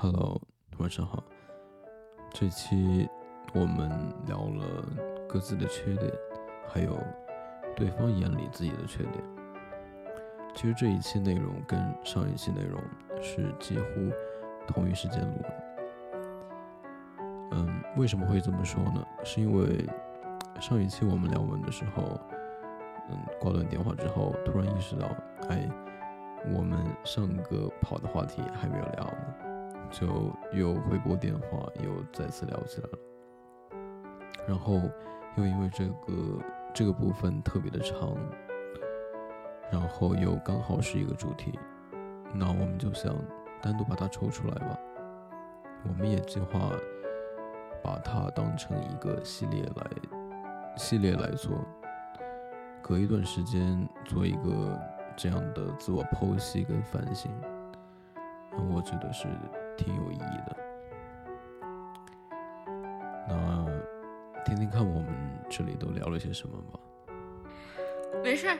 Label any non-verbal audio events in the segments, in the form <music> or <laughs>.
Hello，晚上好。这期我们聊了各自的缺点，还有对方眼里自己的缺点。其实这一期内容跟上一期内容是几乎同一时间录的。嗯，为什么会这么说呢？是因为上一期我们聊完的时候，嗯，挂断电话之后，突然意识到，哎，我们上个跑的话题还没有聊呢，就又回拨电话，又再次聊起来了。然后又因为这个这个部分特别的长，然后又刚好是一个主题，那我们就想单独把它抽出来吧。我们也计划把它当成一个系列来系列来做，隔一段时间做一个这样的自我剖析跟反省，我觉得是挺有意义的。那听听看我们这里都聊了些什么吧。没事儿，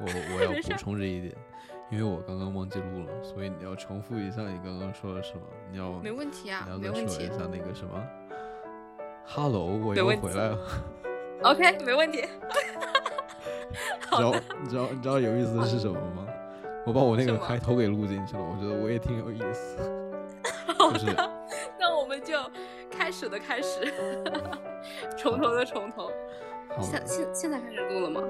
我我要 <laughs> 补充这一点，因为我刚刚忘记录了，所以你要重复一下你刚刚说的什么？你要没问题啊你要，再说一。下那个什么？<laughs> Hello，我又回来了。OK，没问题。<laughs> 你知道好，你知道你知道有意思的是什么吗？我把我那个开头给录进去了，我觉得我也挺有意思。就是好的，<laughs> 那我们就开始的开始，从头的从头。好现现现在开始录了吗？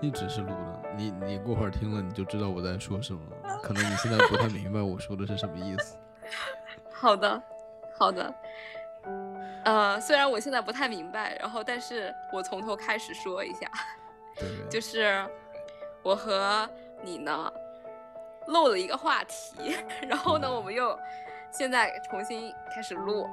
一直是录的，你你过会儿听了你就知道我在说什么了。可能你现在不太明白我说的是什么意思。<laughs> 好的，好的。呃，虽然我现在不太明白，然后但是我从头开始说一下，就是我和你呢漏了一个话题，然后呢我们又现在重新开始录，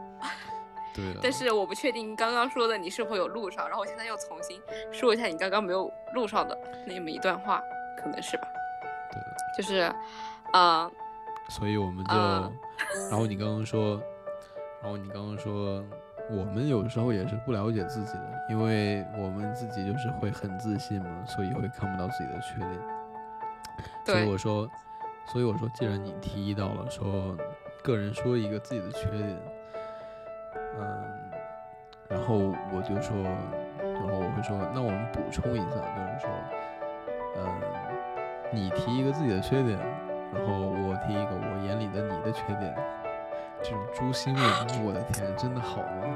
对的。但是我不确定刚刚说的你是否有录上，然后我现在又重新说一下你刚刚没有录上的那么一段话，可能是吧？对的。就是，呃，所以我们就，啊然后你刚刚说，然后你刚刚说，我们有时候也是不了解自己的，因为我们自己就是会很自信嘛，所以会看不到自己的缺点。所以对我说，所以我说，既然你提议到了说个人说一个自己的缺点，嗯，然后我就说，然后我会说，那我们补充一下，就是说，嗯，你提一个自己的缺点，然后我提一个我眼里的你的缺点，这种诛心论，我的天，真的好吗？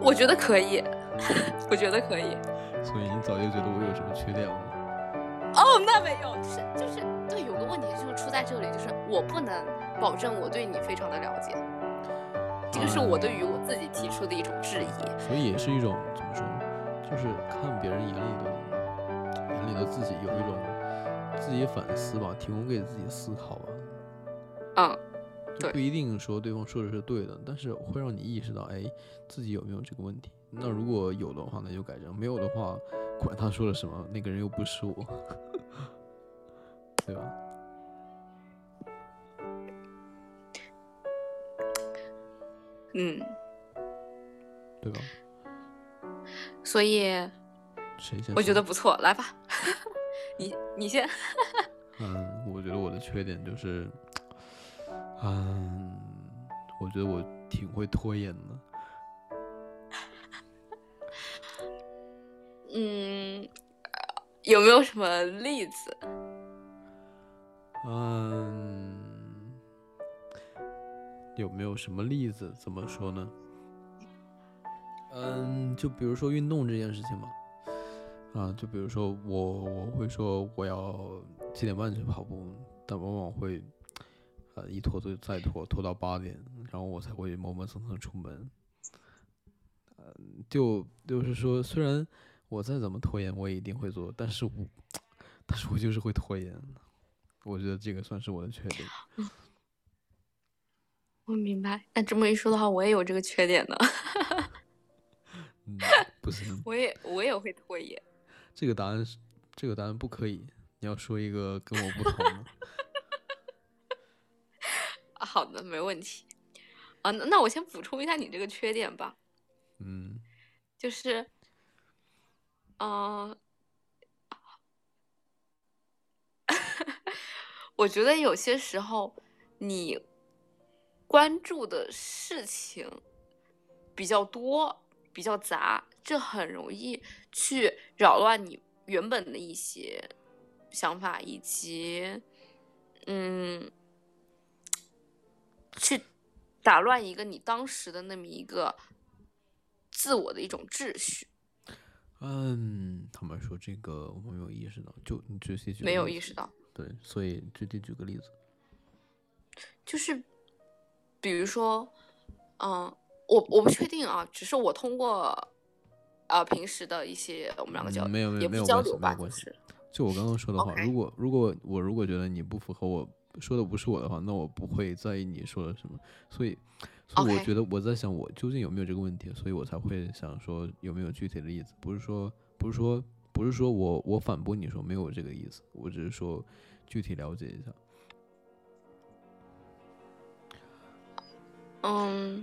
我觉得可以，<laughs> 我觉得可以。所以你早就觉得我有什么缺点了？哦，那没有，就是就是对，有个问题就是出在这里，就是我不能保证我对你非常的了解，这个是我对于我自己提出的一种质疑。所以也是一种怎么说，就是看别人眼里的眼里的自己，有一种自己反思吧，提供给自己思考吧。嗯，不一定说对方说的是对的，但是会让你意识到，哎，自己有没有这个问题。那如果有的话，那就改正；没有的话，管他说了什么，那个人又不是我，<laughs> 对吧？嗯，对吧？所以谁先？我觉得，不错，来吧，<laughs> 你你先。<laughs> 嗯，我觉得我的缺点就是，嗯，我觉得我挺会拖延的。<laughs> 嗯，有没有什么例子？嗯，有没有什么例子？怎么说呢？嗯，就比如说运动这件事情嘛，啊，就比如说我我会说我要七点半去跑步，但往往会呃一拖就再拖，拖到八点，然后我才会磨磨蹭蹭出门。嗯，就就是说，虽然我再怎么拖延，我也一定会做，但是我 <tsk> 但是我就是会拖延。我觉得这个算是我的缺点。<laughs> 我明白。那这么一说的话，我也有这个缺点呢，<laughs> 嗯，不行，我也我也会拖延。<laughs> 这个答案是这个答案不可以。你要说一个跟我不同的。<laughs> 啊好的，没问题。啊，那那我先补充一下你这个缺点吧，嗯就是，嗯、我觉得有些时候你关注的事情比较多、比较杂，这很容易去扰乱你原本的一些想法，以及嗯，去打乱一个你当时的那么一个自我的一种秩序。嗯，他们说这个我没有意识到，就你具体举没有意识到，对，所以直接举个例子。就是比如说，嗯，我我不确定啊，只是我通过呃平时的一些我们两个交嗯没有没有也不没有关系交流吧，就没有关系是就我刚刚说的话如果如果我如果觉得你不符合我说的不是我的话，那我不会在意你说了什么。所以，所以我觉得我在想我究竟有没有这个问题，所以我才会想说有没有具体的例子，不是说不是说不是说我我反驳你说没有这个意思，我只是说具体了解一下。嗯，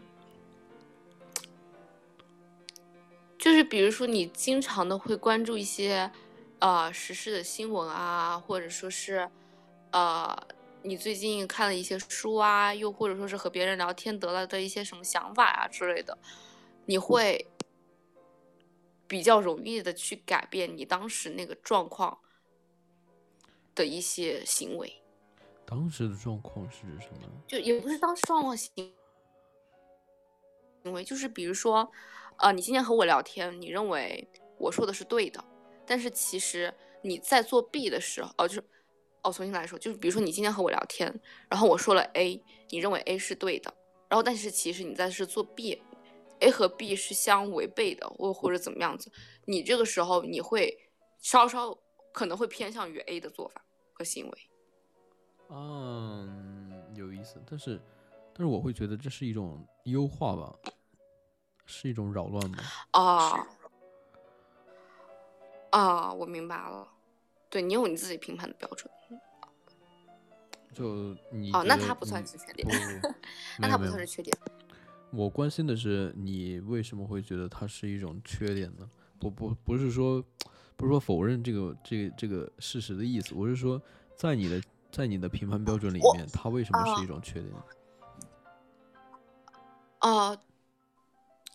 就是比如说你经常的会关注一些呃时事的新闻啊，或者说是呃你最近看了一些书啊，又或者说是和别人聊天得了的一些什么想法啊之类的，你会比较容易的去改变你当时那个状况的一些行为。当时的状况是指什么？就也不是当时状况行行为，就是比如说，呃，你今天和我聊天，你认为我说的是对的，但是其实你在做 B 的时候，哦，就是，哦，重新来说，就是比如说你今天和我聊天，然后我说了 A，你认为 A 是对的，然后但是其实你在是做 B，A 和 B 是相违背的，或或者怎么样子，你这个时候你会稍稍可能会偏向于 A 的做法和行为。嗯，有意思，但是但是我会觉得这是一种优化吧，是一种扰乱吗？哦啊，我明白了。对你有你自己评判的标准。就你哦，那他不算是缺点，<laughs> 那他不算是缺点。我关心的是你为什么会觉得它是一种缺点呢？不不不是说不是说否认这个这个这个事实的意思，我是说在你的在你的评判标准里面，它为什么啊是一种缺点？哦、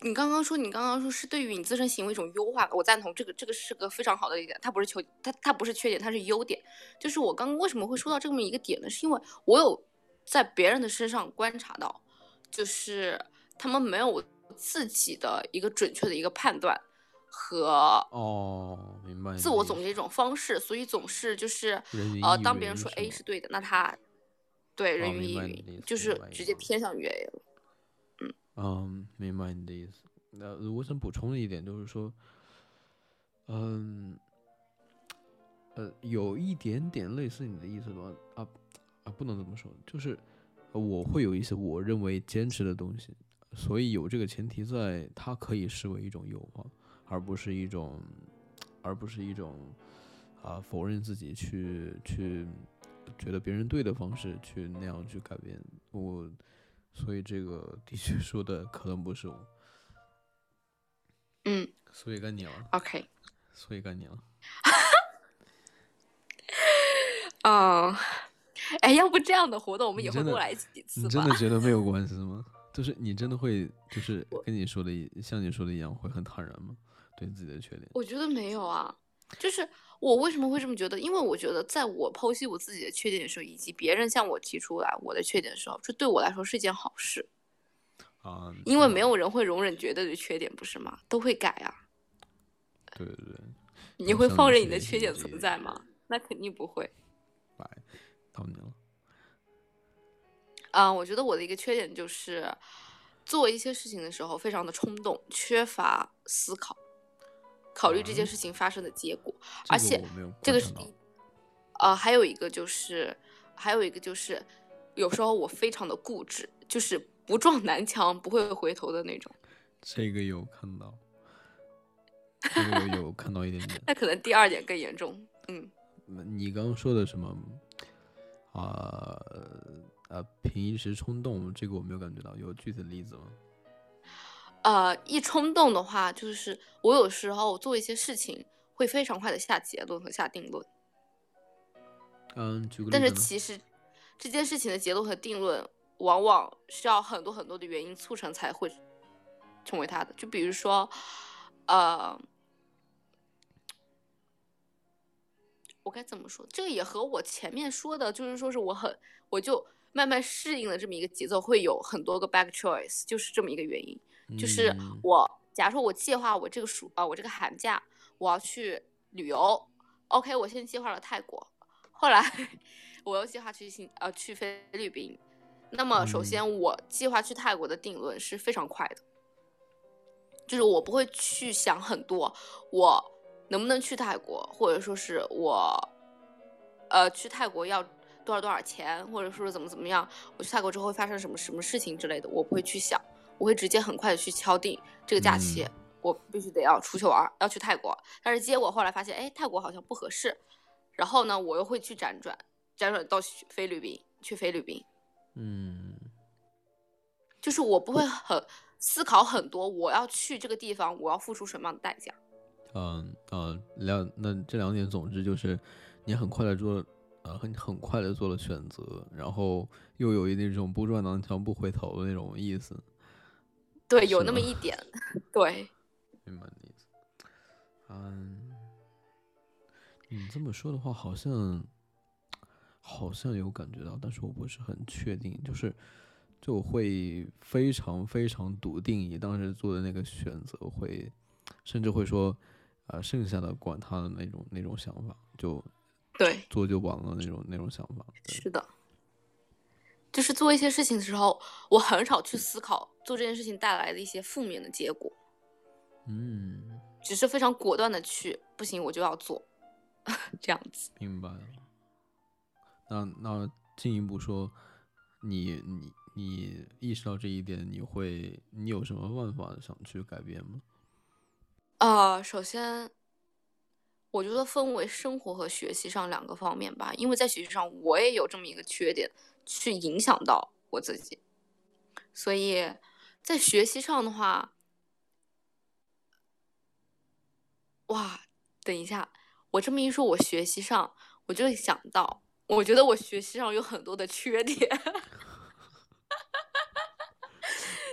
你刚刚说，你刚刚说是对于你自身行为一种优化，我赞同，这个这个是个非常好的一点，它不是缺，它它不是缺点，它是优点。就是我刚刚为什么会说到这么一个点呢？是因为我有在别人的身上观察到，就是他们没有自己的一个准确的一个判断和哦，明白自我总结一种方式，所以总是就是呃，当别人说 A 是对的，那他对人云亦云就是直接偏向于 A 了。嗯，明白你的意思。那我想补充一点就是说，嗯，呃，有一点点类似你的意思吧？啊啊，不能这么说，就是我会有一些我认为坚持的东西，所以有这个前提在，它可以视为一种诱惑，而不是一种，而不是一种啊否认自己去去觉得别人对的方式去那样去改变我。所以这个的确 <laughs> 说的可能不是我，嗯所以该你了，，OK，所以该你了。嗯，<laughs> 哎，要不这样的活动我们以后多来几次吧你真的？<laughs> 觉得没有关系吗？就是你真的会，就是跟你说的一，像你说的一样，会很坦然吗？对自己的缺点？我觉得没有啊，就是我为什么会这么觉得？因为我觉得在我剖析我自己的缺点的时候，以及别人向我提出来我的缺点的时候，这对我来说是一件好事，啊，因为嗯没有人会容忍绝对的缺点，不是吗？都会改啊。对对对，你会放任你的缺点存在吗？那肯定不会。来，到你了。啊、我觉得我的一个缺点就是做一些事情的时候非常的冲动，缺乏思考，考虑这件啊事情发生的结果。这个而且这个是第观察到呃，还有一个就是，还有一个就是，有时候我非常的固执，就是不撞南墙不会回头的那种。这个有看到，这个有有看到一点点。那可能第二点更严重。嗯，你刚刚说的什么啊呃凭一时冲动，这个我没有感觉到，有具体的例子吗？呃，一冲动的话，就是我有时候做一些事情会非常快的下结论和下定论。嗯，举个但例子但？是其实这件事情的结论和定论，往往需要很多很多的原因促成才会成为他的。就比如说，呃，我该怎么说？这个也和我前面说的，就是说是我很，我就慢慢适应了这么一个节奏，会有很多个 back choice，就是这么一个原因。就是嗯。我，假如说我计划我这个暑啊、我这个寒假我要去旅游，OK，我先计划了泰国，后来 <laughs> 我又计划去新呃去菲律宾。那么首嗯。先我计划去泰国的定论是非常快的，就是我不会去想很多，我能不能去泰国，或者说是我呃去泰国要多少多少钱，或者说是怎么怎么样，我去泰国之后会发生什么什么事情之类的，我不会去想，我会直接很快的去敲定这个假期，嗯我必须得要出去玩儿，要去泰国。但是结果后来发现，哎，泰国好像不合适，然后呢，我又会去辗转，辗转到去菲律宾，去菲律宾，嗯就是我不会很思考很多，我要去这个地方，我要付出什么样的代价。嗯嗯两那这两点，总之就是你很快的做呃很很快的做了选择，然后又有一那种不撞南墙不回头的那种意思。对，有那么一点，对，明白你意思。嗯，你这么说的话，好像好像有感觉到，但是我不是很确定，就是就会非常非常笃定你当时做的那个选择会，甚至会说，呃、剩下的管他的那种那种想法，就对，做就完了那种那种想法。是的。就是做一些事情的时候，我很少去思考做这件事情带来的一些负面的结果，嗯，只是非常果断的去，不行我就要做，<laughs> 这样子。明白了。那那进一步说，你你你意识到这一点，你会你有什么办法想去改变吗？呃，首先，我觉得分为生活和学习上两个方面吧，因为在学习上我也有这么一个缺点，去影响到我自己，所以在学习上的话，哇，等一下，我这么一说，我学习上我就想到，我觉得我学习上有很多的缺点。<laughs>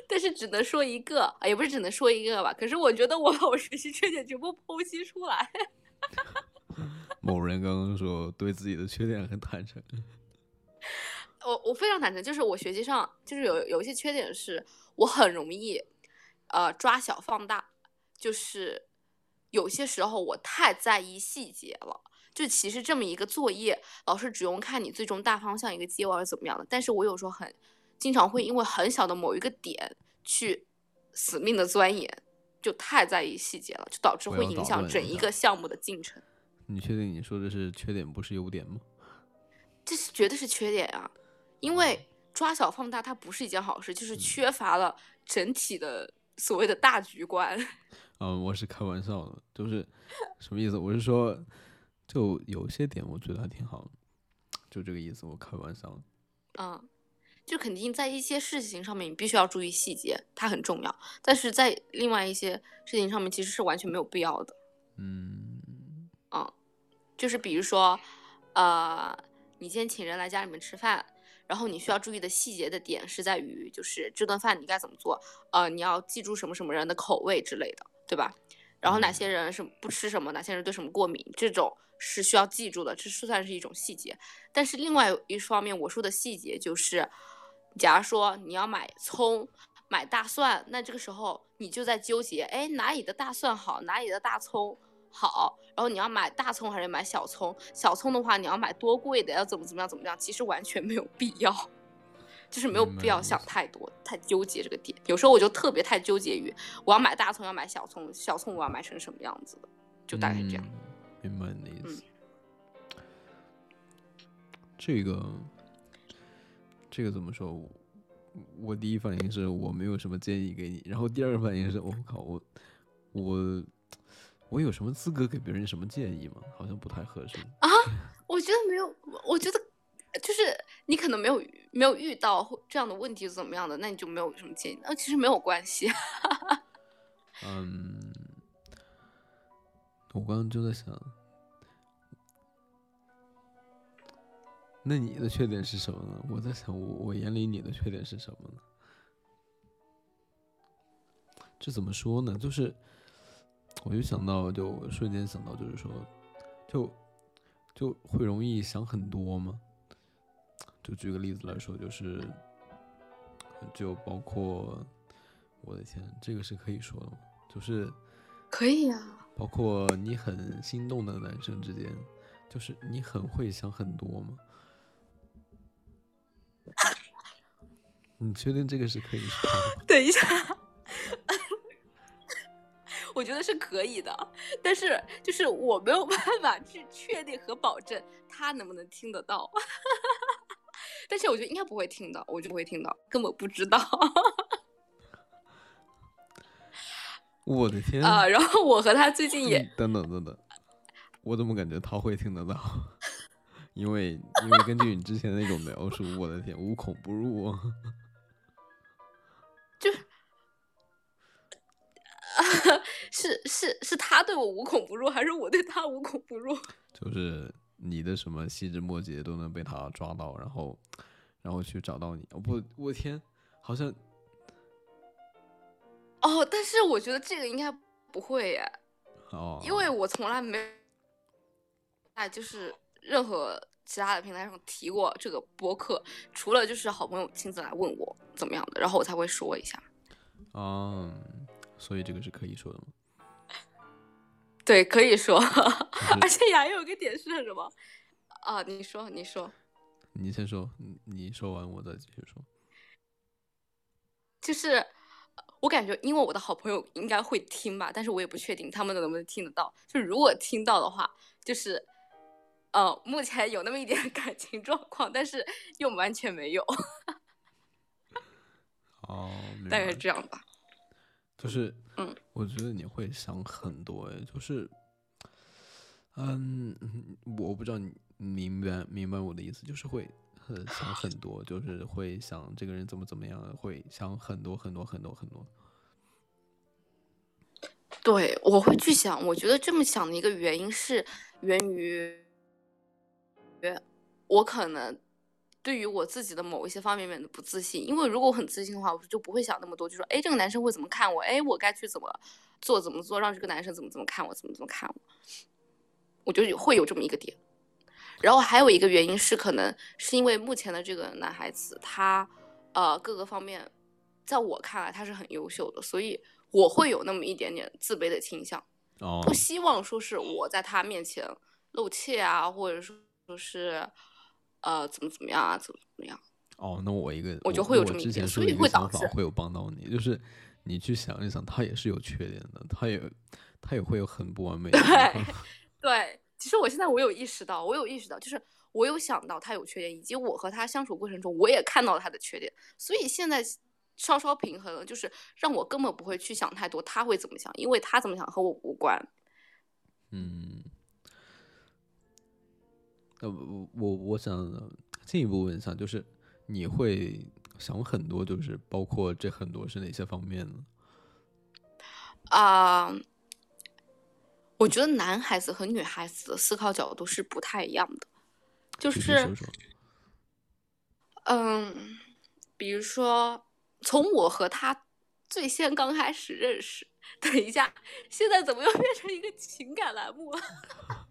但是只能说一个，也不是只能说一个吧。可是我觉得我把我学习缺点全部剖析出来，<laughs> 某人刚刚说对自己的缺点很坦诚。我我非常坦诚，就是我学习上就是有有一些缺点是，我很容易呃抓小放大，就是有些时候我太在意细节了。就其实这么一个作业，老师只用看你最终大方向一个结果是怎么样的，但是我有时候很经常会因为很小的某一个点去死命的钻研，就太在意细节了，就导致会影响整一个项目的进程。你确定你说的是缺点不是优点吗？这是绝对是缺点啊，因为抓小放大它不是一件好事，就是缺乏了整体的所谓的大局观。嗯，<laughs> 我是开玩笑的，就是什么意思？我是说，就有些点我觉得还挺好的，就这个意思。我开玩笑的。嗯，就肯定在一些事情上面你必须要注意细节，它很重要。但是在另外一些事情上面其实是完全没有必要的。嗯嗯，就是比如说，呃，你今天请人来家里面吃饭，然后你需要注意的细节的点是在于，就是这顿饭你该怎么做，呃，你要记住什么什么人的口味之类的，对吧？然后哪些人是不吃什么，哪些人对什么过敏，这种是需要记住的，这是算是一种细节。但是另外一方面，我说的细节就是，假如说你要买葱、买大蒜，那这个时候你就在纠结，哎，哪里的大蒜好，哪里的大葱好，然后你要买大葱还是买小葱？小葱的话，你要买多贵的，要怎么怎么样怎么样？其实完全没有必要，<laughs> 就是没有必要想太多，太纠结这个点。有时候我就特别太纠结于我要买大葱，要买小葱，小葱我要买成什么样子的，就大概是这样。嗯明白你的意嗯思。这个，这个怎么说？我我第一反应是我没有什么建议给你，然后第二个反应是我靠，我我我有什么资格给别人什么建议吗？好像不太合适啊。我觉得没有，我觉得就是你可能没有没有遇到这样的问题是怎么样的，那你就没有什么建议。那其实没有关系。嗯，我刚刚就在想，那你的缺点是什么呢？我在想，我我眼里你的缺点是什么呢？这怎么说呢？就是，我就想到，就瞬间想到，就是说，就就会容易想很多嘛。就举个例子来说，就是就包括，我的天，这个是可以说的吗？就是可以呀、包括你很心动的男生之间，就是你很会想很多吗？<laughs> 你确定这个是可以说的？<laughs> 等一下，我觉得是可以的，但是就是我没有办法去确定和保证他能不能听得到。<laughs> 但是我觉得应该不会听到，我就不会听到，根本不知道 <laughs> 我的天啊、然后我和他最近也嗯等等等等，我怎么感觉他会听得到？<laughs> 因为因为根据你之前那种描述，我的天，无孔不入啊！是是是他对我无孔不入，还是我对他无孔不入？<laughs> 就是你的什么细枝末节都能被他抓到，然后然后去找到你。哦不，我天，好像哦，但是我觉得这个应该不会耶，哦，因为我从来没在就是任何其他的平台上提过这个播客，除了就是好朋友亲自来问我怎么样的，然后我才会说一下。嗯、所以这个是可以说的吗？对，可以说，<laughs> 而且还有个点是什么？啊，你说，你说，你先说，你你说完我再继续说。就是呃我感觉，因为我的好朋友应该会听吧，但是我也不确定他们能不能听得到。就如果听到的话，就是呃，目前有那么一点 <laughs> 感情状况，但是又完全没有，<laughs> 哦，大概是这样吧。就是，嗯，我觉得你会想很多，哎，就是，嗯，我不知道你明白明白我的意思，就是会很想很多，就是会想这个人怎么怎么样，会想很多很多很多很多。对，我会去想，我觉得这么想的一个原因是源于，我可能对于我自己的某一些方面面的不自信。因为如果我很自信的话，我就不会想那么多，就说，哎，这个男生会怎么看我？哎，我该去怎么做，怎么做，让这个男生怎么怎么看我，怎么怎么看我。我觉得会有这么一个点。然后还有一个原因是，可能是因为目前的这个男孩子，他呃各个方面，在我看来他是很优秀的，所以我会有那么一点点自卑的倾向，哦，不希望说是我在他面前露怯啊，或者说说是呃怎么怎么样啊，怎么怎么样。哦，那我一个，我觉得会有这么一点所以会导致会有帮到你，就是你去想一想，他也是有缺点的，他也他也会有很不完美的地对方。<laughs> 对，其实我现在我有意识到，我有意识到，就是我有想到他有缺点，以及我和他相处过程中，我也看到了他的缺点，所以现在稍稍平衡了，就是让我根本不会去想太多他会怎么想，因为他怎么想和我无关。嗯，呃，我我我想进一步问一下，就是你会想很多，就是包括这很多是哪些方面呢？啊、我觉得男孩子和女孩子的思考角度是不太一样的，就是。嗯，比如说从我和他最先刚开始认识，等一下，现在怎么又变成一个情感栏目了？<laughs>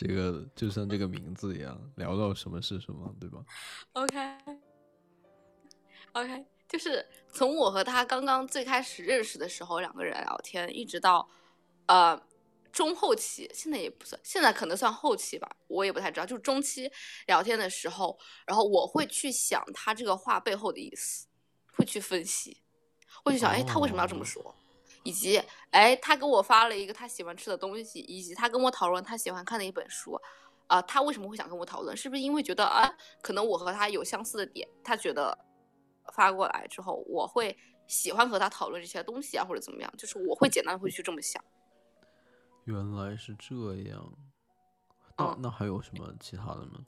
这个就像这个名字一样，聊到什么是什么，对吧？OK，OK，、就是从我和他刚刚最开始认识的时候，两个人聊天，一直到呃中后期，现在也不算，现在可能算后期吧，我也不太知道。就是中期聊天的时候，然后我会去想他这个话背后的意思，会去分析，会去想，哎，他为什么要这么哦说？以及，哎，他给我发了一个他喜欢吃的东西，以及他跟我讨论他喜欢看的一本书，啊、他为什么会想跟我讨论？是不是因为觉得啊，可能我和他有相似的点，他觉得发过来之后，我会喜欢和他讨论这些东西啊，或者怎么样？就是我会简单的会去这么想。原来是这样。那、嗯那还有什么其他的吗？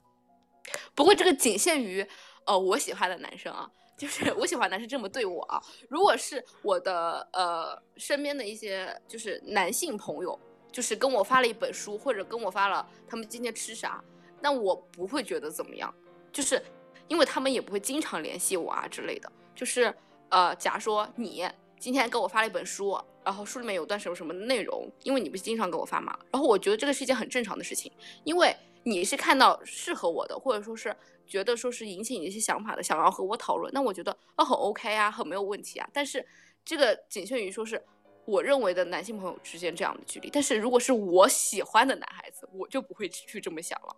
不过这个仅限于呃我喜欢的男生啊，就是我喜欢男生这么对我啊。如果是我的呃身边的一些就是男性朋友，就是跟我发了一本书，或者跟我发了他们今天吃啥，那我不会觉得怎么样。就是因为他们也不会经常联系我啊之类的。就是呃，假如说你今天给我发了一本书，然后书里面有段什么什么内容，因为你不是经常给我发嘛，然后我觉得这个是一件很正常的事情，因为你是看到适合我的，或者说是觉得说是引起你一些想法的，想要和我讨论，那我觉得啊很 OK 啊，很没有问题啊。但是这个仅限于说是我认为的男性朋友之间这样的距离，但是如果是我喜欢的男孩子，我就不会去这么想了，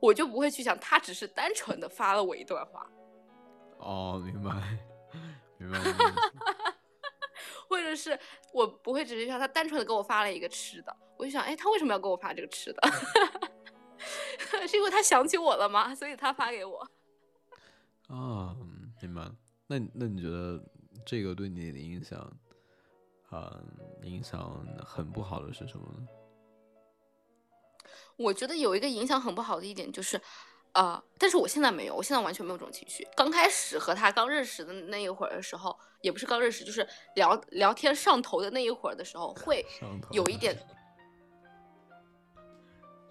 我就不会去想他只是单纯的发了我一段话。哦，明白，明白。<laughs> 或者是我不会只是像他单纯的给我发了一个吃的，我就想，哎，他为什么要给我发这个吃的？<laughs> <laughs> 是因为他想起我了吗？所以他发给我。啊，明白。那那你觉得这个对你的影响，啊，影响很不好的是什么呢？我觉得有一个影响很不好的一点就是。啊！但是我现在没有，我现在完全没有这种情绪。刚开始和他刚认识的那一会儿的时候，也不是刚认识，就是聊聊天上头的那一会儿的时候，会有一点 <laughs>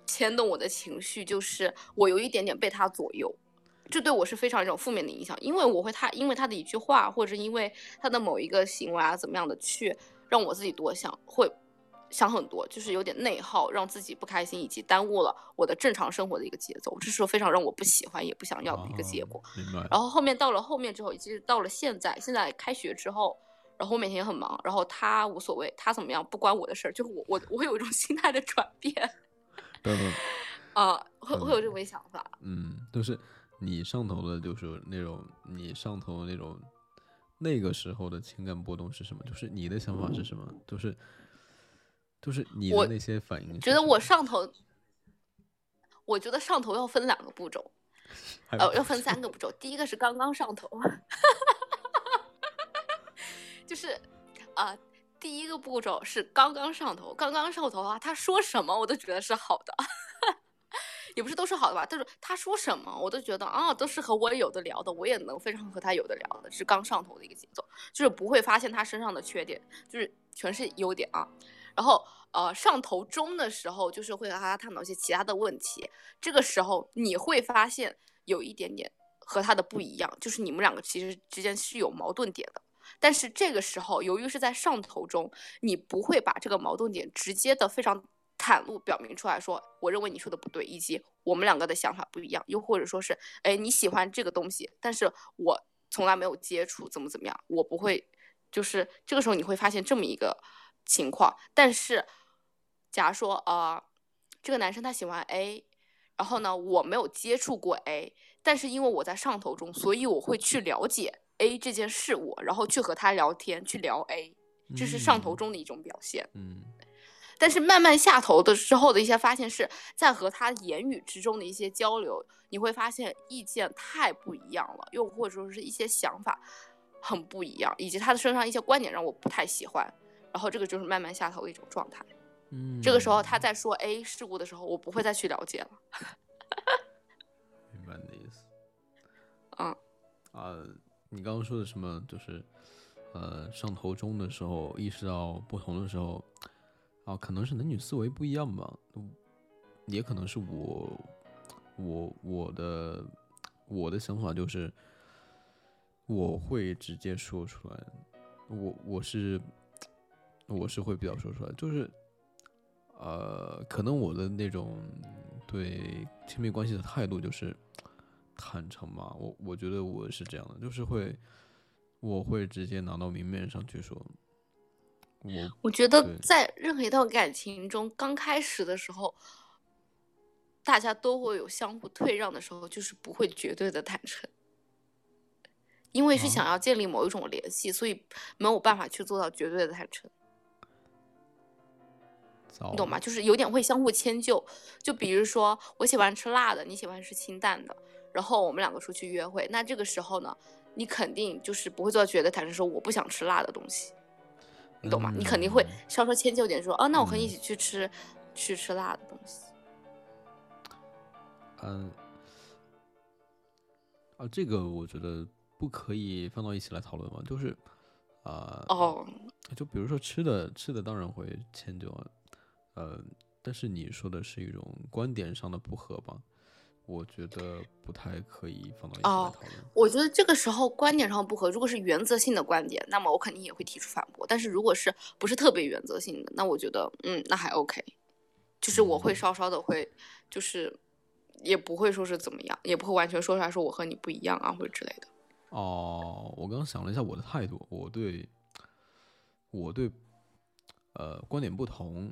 牵动我的情绪，就是我有一点点被他左右，这对我是非常一种负面的影响，因为我会他因为他的一句话，或者因为他的某一个行为啊怎么样的，去让我自己多想，会。想很多，就是有点内耗，让自己不开心，以及耽误了我的正常生活的一个节奏，这是非常让我不喜欢也不想要的一个结果。然后后面到了后面之后，以及到了现在，现在开学之后，然后我每天也很忙，然后他无所谓，他怎么样不关我的事儿，就是我我我会有一种心态的转变。<laughs> 啊，会会有这种想法。嗯，就是你上头的，就是那种你上头的那种那个时候的情感波动是什么？就是你的想法是什么？就是。就是你的那些反应，觉得我上头，我觉得上头要分两个步骤，<laughs> 呃，要分三个步骤。第一个是刚刚上头，<laughs> 就是啊，第一个步骤是刚刚上头，刚刚上头的话，他说什么我都觉得是好的，<laughs> 也不是都是好的吧，但是他说什么我都觉得啊，都是和我有的聊的，我也能非常和他有的聊的，是刚上头的一个节奏，就是不会发现他身上的缺点，就是全是优点啊。然后，呃，上头中的时候，就是会和他探讨一些其他的问题。这个时候，你会发现有一点点和他的不一样，就是你们两个其实之间是有矛盾点的。但是这个时候，由于是在上头中，你不会把这个矛盾点直接的非常袒露表明出来说，我认为你说的不对，以及我们两个的想法不一样，又或者说是，哎，你喜欢这个东西，但是我从来没有接触，怎么怎么样，我不会，就是这个时候你会发现这么一个。情况，但是，假如说，呃，这个男生他喜欢 A，然后呢，我没有接触过 A，但是因为我在上头中，所以我会去了解 A 这件事物，然后去和他聊天，去聊 A，这是上头中的一种表现。嗯，但是慢慢下头的时候的一些发现，是在和他言语之中的一些交流，你会发现意见太不一样了，又或者说是一些想法很不一样，以及他的身上一些观点让我不太喜欢。然后这个就是慢慢下头的一种状态，嗯，这个时候他在说 A 事故的时候，我不会再去了解了。<laughs> 明白你的意思。<laughs> 嗯，啊，你刚刚说的什么？就是，呃，上头中的时候意识到不同的时候，啊，可能是男女思维不一样吧，也可能是我，我我的我的想法就是，我会直接说出来，我我是。我是会比较说出来，就是，呃，可能我的那种对亲密关系的态度就是坦诚吧。我我觉得我是这样的，就是会，我会直接拿到明面上去说。我我觉得在任何一段感情中，刚开始的时候，大家都会有相互退让的时候，就是不会绝对的坦诚，因为是想要建立某一种联系，所以没有办法去做到绝对的坦诚。你懂吗？就是有点会相互迁就，就比如说我喜欢吃辣的，你喜欢吃清淡的，然后我们两个出去约会，那这个时候呢，你肯定就是不会做到觉得坦诚说我不想吃辣的东西，你懂吗？你肯定会稍稍迁就点说，哦，那我和你一起去吃，去吃辣的东西。嗯，啊，这个我觉得不可以放到一起来讨论嘛，就是，啊，哦，就比如说吃的，吃的当然会迁就啊。呃，但是你说的是一种观点上的不合吧？我觉得不太可以放到一起来哦讨论。我觉得这个时候观点上不合，如果是原则性的观点，那么我肯定也会提出反驳。但是如果是不是特别原则性的，那我觉得嗯，那还 OK，就是我会嗯稍稍的会，就是也不会说是怎么样，也不会完全说出来说我和你不一样啊或者之类的。哦，我刚刚想了一下我的态度，我对，我对，呃，观点不同，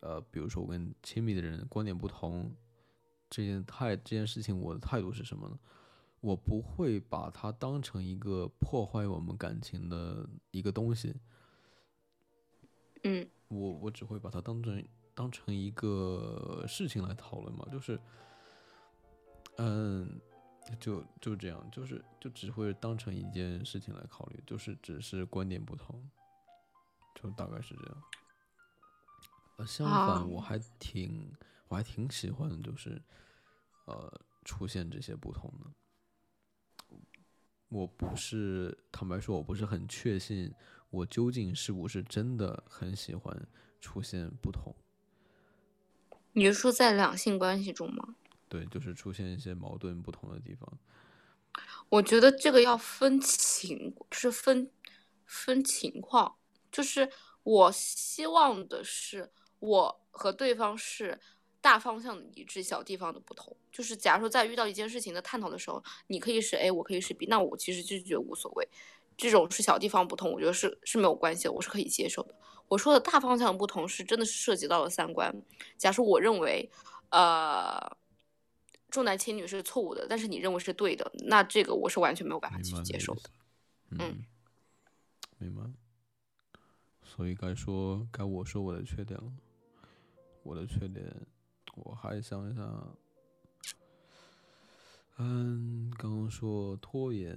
呃，比如说我跟亲密的人观点不同，这件态这件事情，我的态度是什么呢？我不会把它当成一个破坏我们感情的一个东西，嗯我我只会把它当成当成一个事情来讨论嘛，就是，嗯，就就这样，就是就只会当成一件事情来考虑，就是只是观点不同，就大概是这样。呃，相啊反，我还挺我还挺喜欢，就是呃出现这些不同的。我不是坦白说，我不是很确信我究竟是不是真的很喜欢出现不同。你是说在两性关系中吗？对，就是出现一些矛盾不同的地方。我觉得这个要分情，就是分分情况。就是我希望的是，我和对方是大方向的一致，小地方的不同。就是假如说在遇到一件事情的探讨的时候，你可以是 A，我可以是 B，那我其实就觉得无所谓。这种是小地方不同，我觉得是是没有关系的，我是可以接受的。我说的大方向不同是真的是涉及到了三观。假如我认为，呃，重男轻女是错误的，但是你认为是对的，那这个我是完全没有办法去接受的。嗯，明白。所以该说该我说我的缺点了。我的缺点，我还想一下。嗯，刚刚说拖延，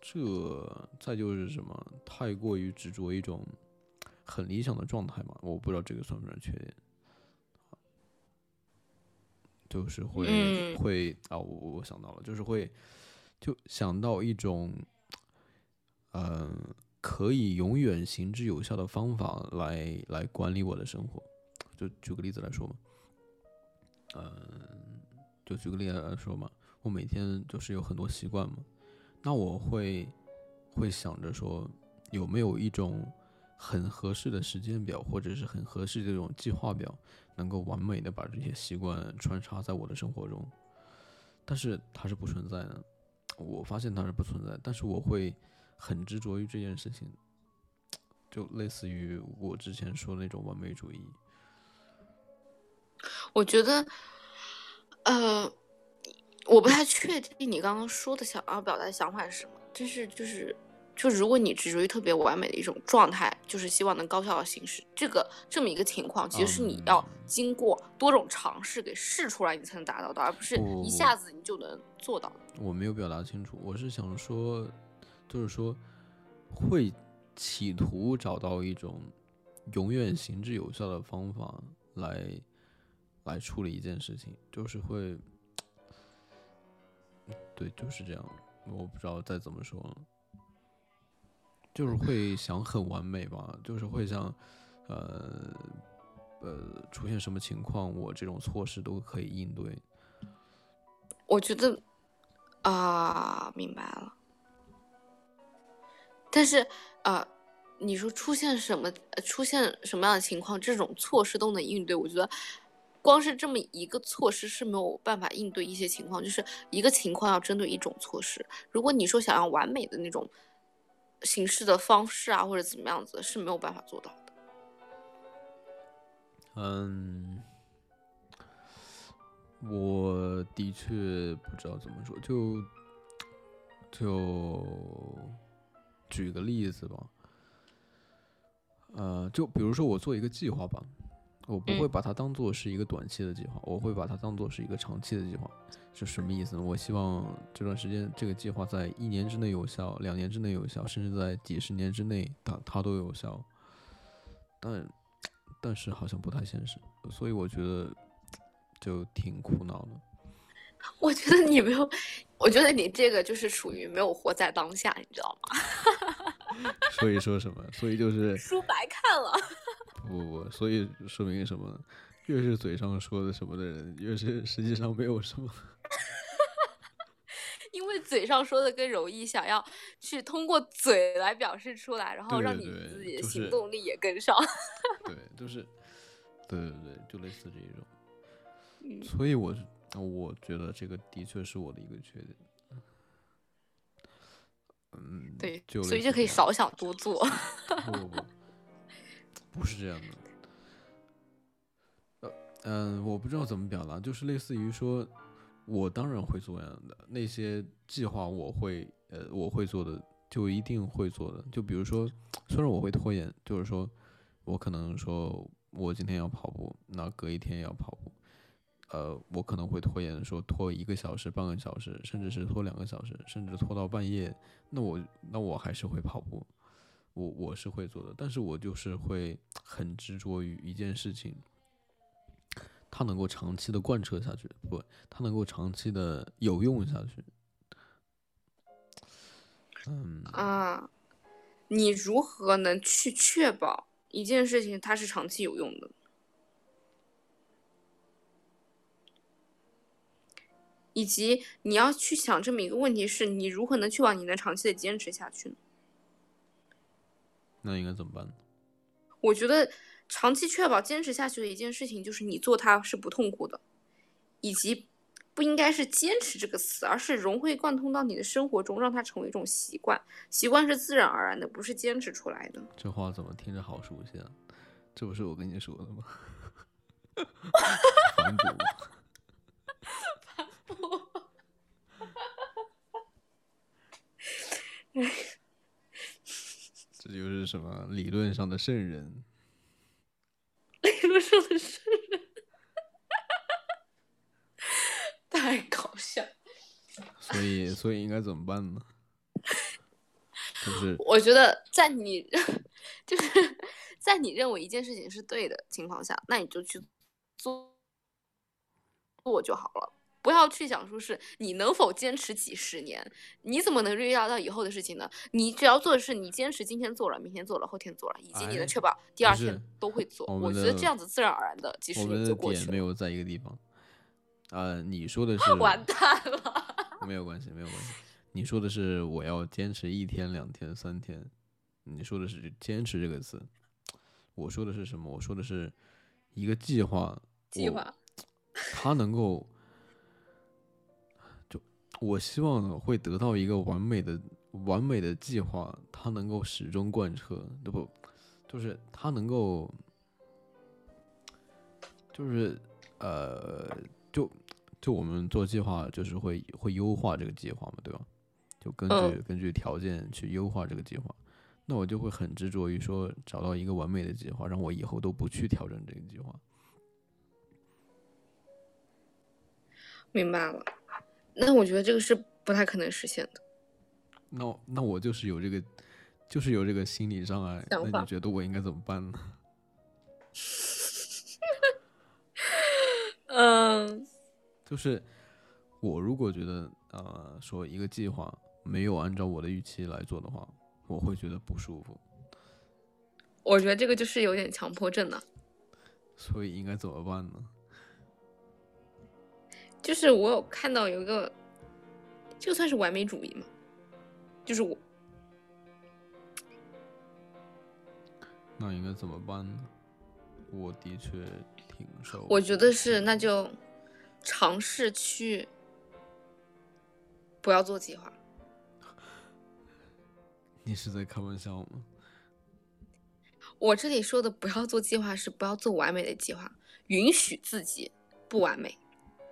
这再就是什么？太过于执着一种很理想的状态嘛？我不知道这个算不算缺点。就是会、嗯会啊，我我想到了，就是会就想到一种，嗯、可以永远行之有效的方法来来管理我的生活。就举个例子来说嘛，嗯、就举个例子来说嘛，我每天就是有很多习惯嘛，那我会会想着说，有没有一种很合适的时间表，或者是很合适这种计划表，能够完美的把这些习惯穿插在我的生活中。但是它是不存在的，我发现它是不存在，但是我会很执着于这件事情，就类似于我之前说的那种完美主义。我觉得，呃，我不太确定你刚刚说的想要表达的想法是什么。但是就是，就如果你执着于特别完美的一种状态，就是希望能高效的行事，这个这么一个情况，其实是你要嗯经过多种尝试给试出来，你才能达到的，而不是一下子你就能做到的。我没有表达清楚，我是想说，就是说，会企图找到一种永远行之有效的方法来来处理一件事情，就是会，对，就是这样。我不知道再怎么说，就是会想很完美吧，就是会想，呃呃，出现什么情况，我这种措施都可以应对。我觉得啊、明白了。但是呃，你说出现什么出现什么样的情况，这种措施都能应对，我觉得光是这么一个措施是没有办法应对一些情况，就是一个情况要针对一种措施。如果你说想要完美的那种形式的方式啊，或者怎么样子，是没有办法做到的。嗯，我的确不知道怎么说，就就举个例子吧，呃，就比如说我做一个计划吧，我不会嗯把它当做是一个短期的计划，我会把它当做是一个长期的计划。是什么意思呢？我希望这段时间这个计划在一年之内有效，两年之内有效，甚至在几十年之内它它都有效。但但是好像不太现实，所以我觉得就挺苦恼的。<laughs> 我觉得你没有，我觉得你这个就是属于没有活在当下，你知道吗？<laughs> 所以说什么？所以就是 <laughs> 书白看了。不不不，所以说明什么呢？越是嘴上说的什么的人，越是实际上没有什么。<laughs> 因为嘴上说的更容易，想要去通过嘴来表示出来，然后让你自己的行动力也跟上。<laughs> 对，就是，对对对，就类似这一种。嗯所以我是，我觉得这个的确是我的一个缺点。嗯，对，就所以就可以少想多做。不 <laughs> 不不，不是这样的。呃嗯、我不知道怎么表达，就是类似于说，我当然会做样的那些计划，我会呃我会做的，就一定会做的。就比如说，虽然我会拖延，就是说我可能说我今天要跑步，那隔一天要跑步。呃，我可能会拖延，说拖一个小时、半个小时，甚至是拖两个小时，甚至拖到半夜。那我那我还是会跑步，我我是会做的，但是我就是会很执着于一件事情，它能够长期的贯彻下去，不，它能够长期的有用下去。嗯，啊，你如何能去确保一件事情它是长期有用的？以及你要去想这么一个问题是，你如何能确保你能长期的坚持下去呢？那应该怎么办呢？我觉得长期确保坚持下去的一件事情，就是你做它是不痛苦的，以及不应该是坚持这个词，而是融会贯通到你的生活中，让它成为一种习惯。习惯是自然而然的，不是坚持出来的。这话怎么听着好熟悉啊？这不是我跟你说的吗？<laughs> 反哺。<laughs> <laughs> 这就是什么理论上的圣人，理论上的圣人，<laughs> 太搞笑。所以所以应该怎么办呢？就是 <laughs> 我觉得在你 <laughs> 就是在你认为一件事情是对的情况下，那你就去做做就好了。不要去想说是你能否坚持几十年，你怎么能预料到以后的事情呢？你只要做的是你坚持今天做了，明天做了，后天做了，以及你哎能确保第二天都会做。我我觉得这样子自然而然的几十我们的年就过去了。点没有在一个地方。呃，你说的 <laughs> 是完蛋了，没有关系，没有关系。你说的是我要坚持一天、两天、三天，你说的是“坚持”这个词。我说的是什么？我说的是一个计划，我计划它能够，就我希望会得到一个完美的、完美的计划，它能够始终贯彻，对不？就是它能够，就是呃，就就我们做计划，就是会会优化这个计划嘛，对吧？就根据、嗯根据条件去优化这个计划。那我就会很执着于说找到一个完美的计划，让我以后都不去调整这个计划。明白了。那我觉得这个是不太可能实现的。那那我就是有这个，就是有这个心理障碍。那你觉得我应该怎么办呢？<laughs> 嗯，就是我如果觉得呃说一个计划没有按照我的预期来做的话，我会觉得不舒服。我觉得这个就是有点强迫症的。所以应该怎么办呢？就是我有看到有一个，这个算是完美主义吗？就是我，那应该怎么办呢？我的确挺受。我觉得是，那就尝试去不要做计划。<laughs> 你是在开玩笑吗？我这里说的不要做计划是不要做完美的计划，允许自己不完美。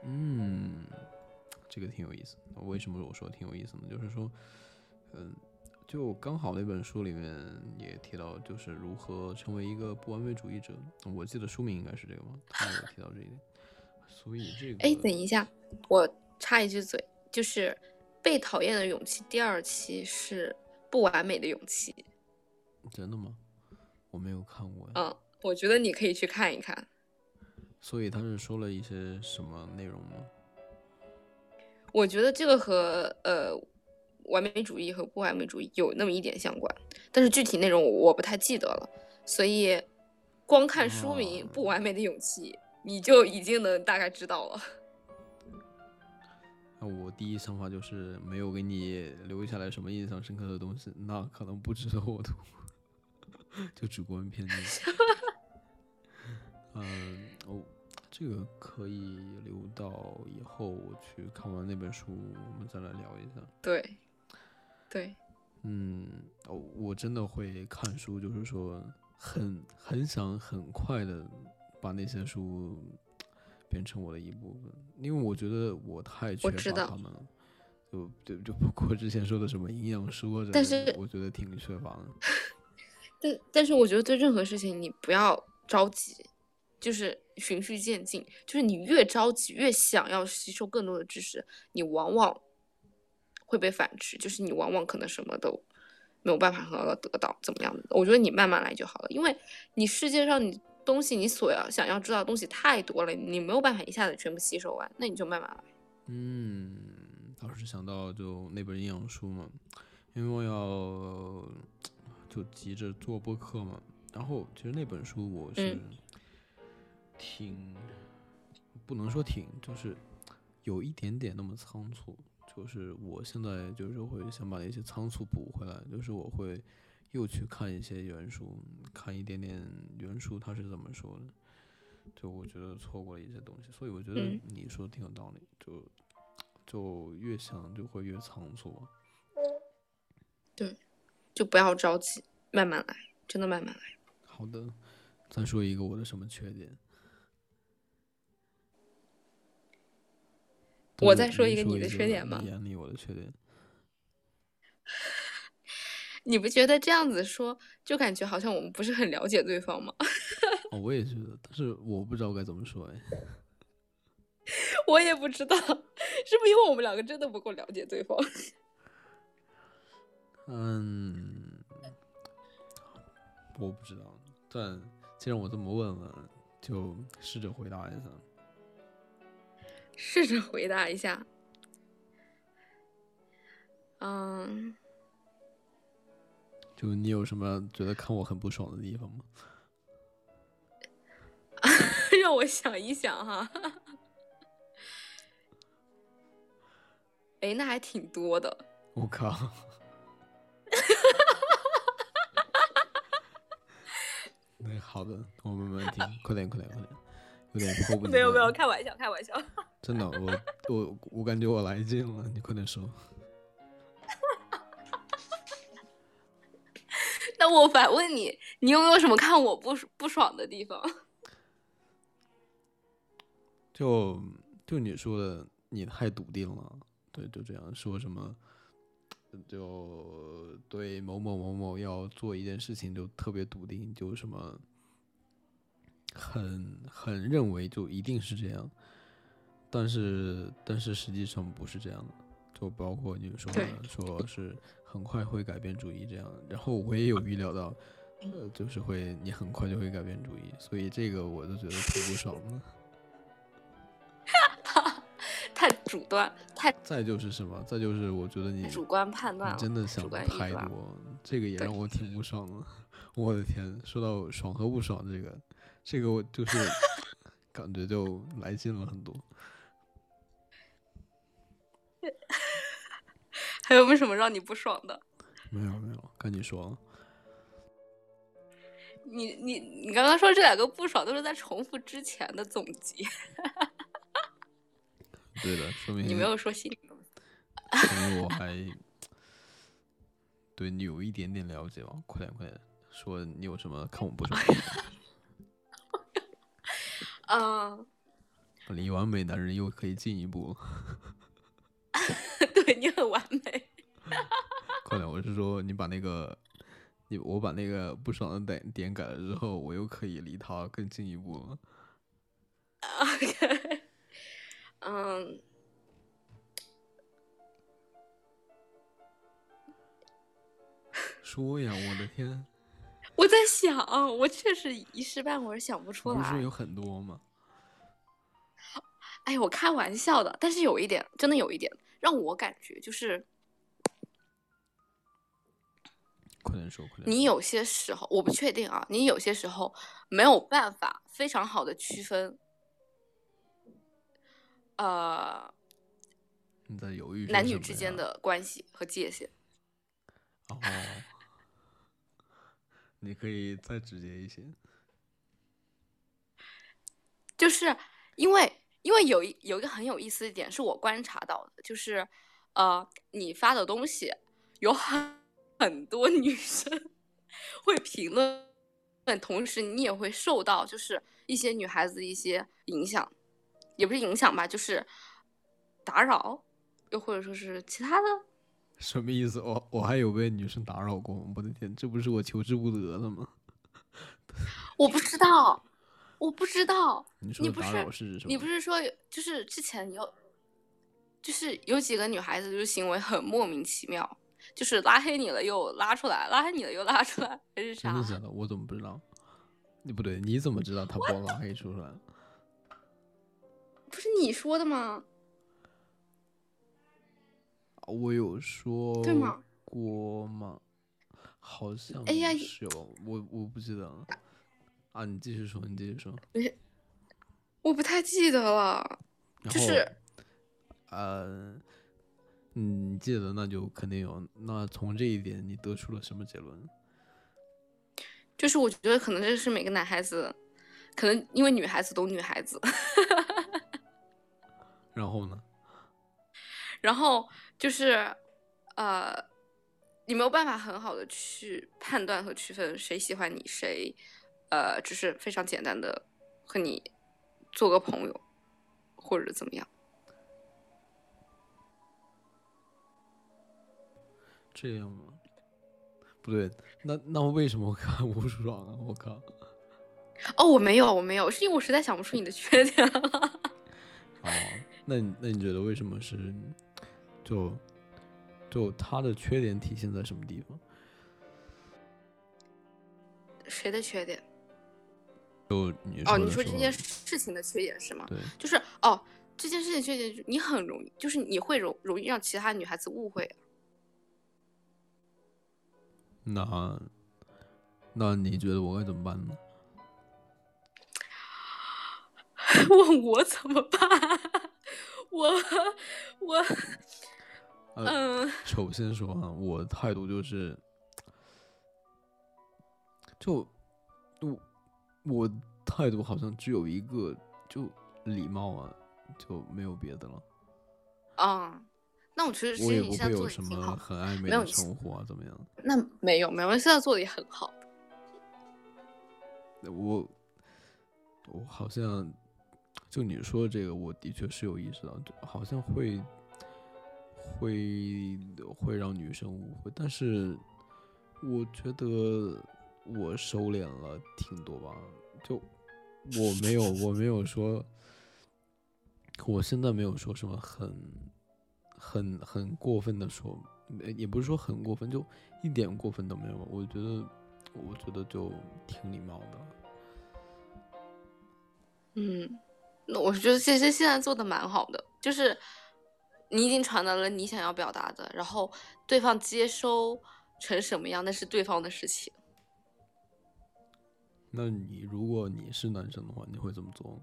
嗯，这个挺有意思。为什么我说挺有意思呢？就是说，嗯，就刚好那本书里面也提到，就是如何成为一个不完美主义者。我记得书名应该是这个吧，他有提到这一点。所以这个，哎，等一下，我插一句嘴，就是《被讨厌的勇气》第二期是不完美的勇气。真的吗？我没有看过呀。嗯，我觉得你可以去看一看。所以他是说了一些什么内容吗？我觉得这个和呃完美主义和不完美主义有那么一点相关，但是具体内容我我不太记得了，所以光看书名哦《不完美的勇气》，你就已经能大概知道了。<laughs> 那我第一想法就是没有给你留下来什么印象深刻的东西，那可能不值得我读，<laughs> 就主观偏见。<laughs> 嗯，哦，这个可以留到以后我去看完那本书，我们再来聊一下。对，对，嗯，哦，我真的会看书，就是说很很想很快的把那些书变成我的一部分，因为我觉得我太缺知道乏它们了。就就就包括之前说的什么营养书啊但是我觉得挺缺乏的。<laughs> 但但是我觉得对任何事情你不要着急，就是循序渐进。就是你越着急，越想要吸收更多的知识，你往往会被反噬。就是你往往可能什么都没有办法很好的得到，怎么样的？我觉得你慢慢来就好了，因为你世界上你东西你所要想要知道的东西太多了，你没有办法一下子全部吸收完，那你就慢慢来。嗯，当时想到就那本营养书嘛，因为我要 <tsk> 就急着做播客嘛，然后其实那本书我是嗯挺、不能说挺，就是有一点点那么仓促，就是我现在就是会想把那些仓促补回来，就是我会又去看一些原书，看一点点原书他是怎么说的。就我觉得错过了一些东西，所以我觉得嗯你说的挺有道理，就就越想就会越仓促。对就不要着急，慢慢来，真的慢慢来。好的，再说一个我的什么缺点？我再说一个你的缺点吧你眼里我的缺点。<laughs> 你不觉得这样子说，就感觉好像我们不是很了解对方吗？<laughs> 哦，我也觉得，但是我不知道该怎么说哎。<laughs> 我也不知道，是不是因为我们两个真的不够了解对方？嗯，我不知道，但既然我这么问了，就试着回答一下。试着回答一下。嗯，就你有什么觉得看我很不爽的地方吗？<laughs> 让我想一想哈。哎，那还挺多的。我靠！<laughs> 那好的，我慢慢听，快点，快点，快点，有点迫不及待。<laughs> 没有没有，开玩笑，开玩笑。真的，<laughs> 我我我感觉我来劲了，你快点说。<laughs> 那我反问你，你有没有什么看我不不爽的地方？<laughs> 就就你说的，你太笃定了，对，就这样说什么，就对某某某某要做一件事情就特别笃定，就什么很很认为就一定是这样，但是但是实际上不是这样的，就包括你说的说是很快会改变主意这样，然后我也有预料到，呃，就是会你很快就会改变主意，所以这个我就觉得挺不爽的。<laughs> 太主观，太再就是什么？再就是我觉得你主观判断，真的想的太多，这个也让我挺不爽的。<laughs> 我的天，说到爽和不爽这个，这个我就是 <laughs> 感觉就来劲了很多。还有没有什么让你不爽的？没有没有，跟你说，你你你刚刚说这两个不爽都是在重复之前的总结，<laughs> 对的，说明你没有说新的东西。说明我还对你有一点点了解吧。快点快点，说你有什么看我不爽？<laughs> 嗯，离完美男人又可以进一步。对你很完美。<laughs> 快点，我是说你把那个，你我把那个不爽的点点改了之后，我又可以离他更进一步了。<laughs> OK，嗯，说呀，我的天，我在想，我确实一时半会儿想不出来。不是有很多吗？哎，我开玩笑的，但是有一点，真的有一点让我感觉就是，快点说，快点。你有些时候我不确定啊，你有些时候没有办法非常好的区分呃你在犹豫男女之间的关系和界限。哦，<laughs> 你可以再直接一些。就是因为因为有一有一个很有意思的点是我观察到的，就是呃，你发的东西有很很多女生会评论，同时你也会受到就是一些女孩子一些影响，也不是影响吧，就是打扰，又或者说是其他的。什么意思？我我还有被女生打扰过，我的天，这不是我求之不得的吗？<laughs> 我不知道，我不知道。你说打你不是扰是指什么？你不是说有就是之前有，就是有几个女孩子就是行为很莫名其妙，就是拉黑你了又拉出来，拉黑你了又拉出来，还是啥真？的假的？我怎么不知道？你不对，你怎么知道他把我拉黑出来了？<laughs> 不是你说的吗？我有说对吗过吗？好像哎呀是有，我我不记得了。啊，你继续说，你继续说。<laughs> 我不太记得了，就是呃，你记得那就肯定有。那从这一点，你得出了什么结论？就是我觉得可能这是每个男孩子，可能因为女孩子懂女孩子，<laughs> 然后呢？然后就是呃，你没有办法很好的去判断和区分谁喜欢你，谁呃只是非常简单的和你做个朋友，或者怎么样。这样吗？不对，那那为什么我看无爽啊？我靠！哦，我没有，我没有，是因为我实在想不出你的缺点了。哦，那你那你觉得为什么是就就他的缺点体现在什么地方？谁的缺点？就你哦，你说这件事情的缺点是吗？对，就是哦，这件事情缺点就是你很容易，就是你会容容易让其他女孩子误会。那那你觉得我该怎么办呢？<laughs> 问我怎么办？<laughs> 我我呃，嗯首先说啊，我的态度就是，就我我态度好像只有一个，就礼貌啊，就没有别的了。啊、那我其实其我也不实你现在做会有什。么很暧昧的称呼啊，怎么样？那没有没有，现在做的也很好。我我好像就你说的这个，我的确是有意识到，就好像会会会让女生误会，但是我觉得我收敛了挺多吧，就 <laughs> 我没有我没有说，我现在没有说什么很很很过分的说，呃也不是说很过分，就一点过分都没有吧，我觉得我觉得就挺礼貌的。嗯，那我觉得其实现在做的蛮好的，就是你已经传达了你想要表达的，然后对方接收成什么样，那是对方的事情。那你如果你是男生的话，你会怎么做？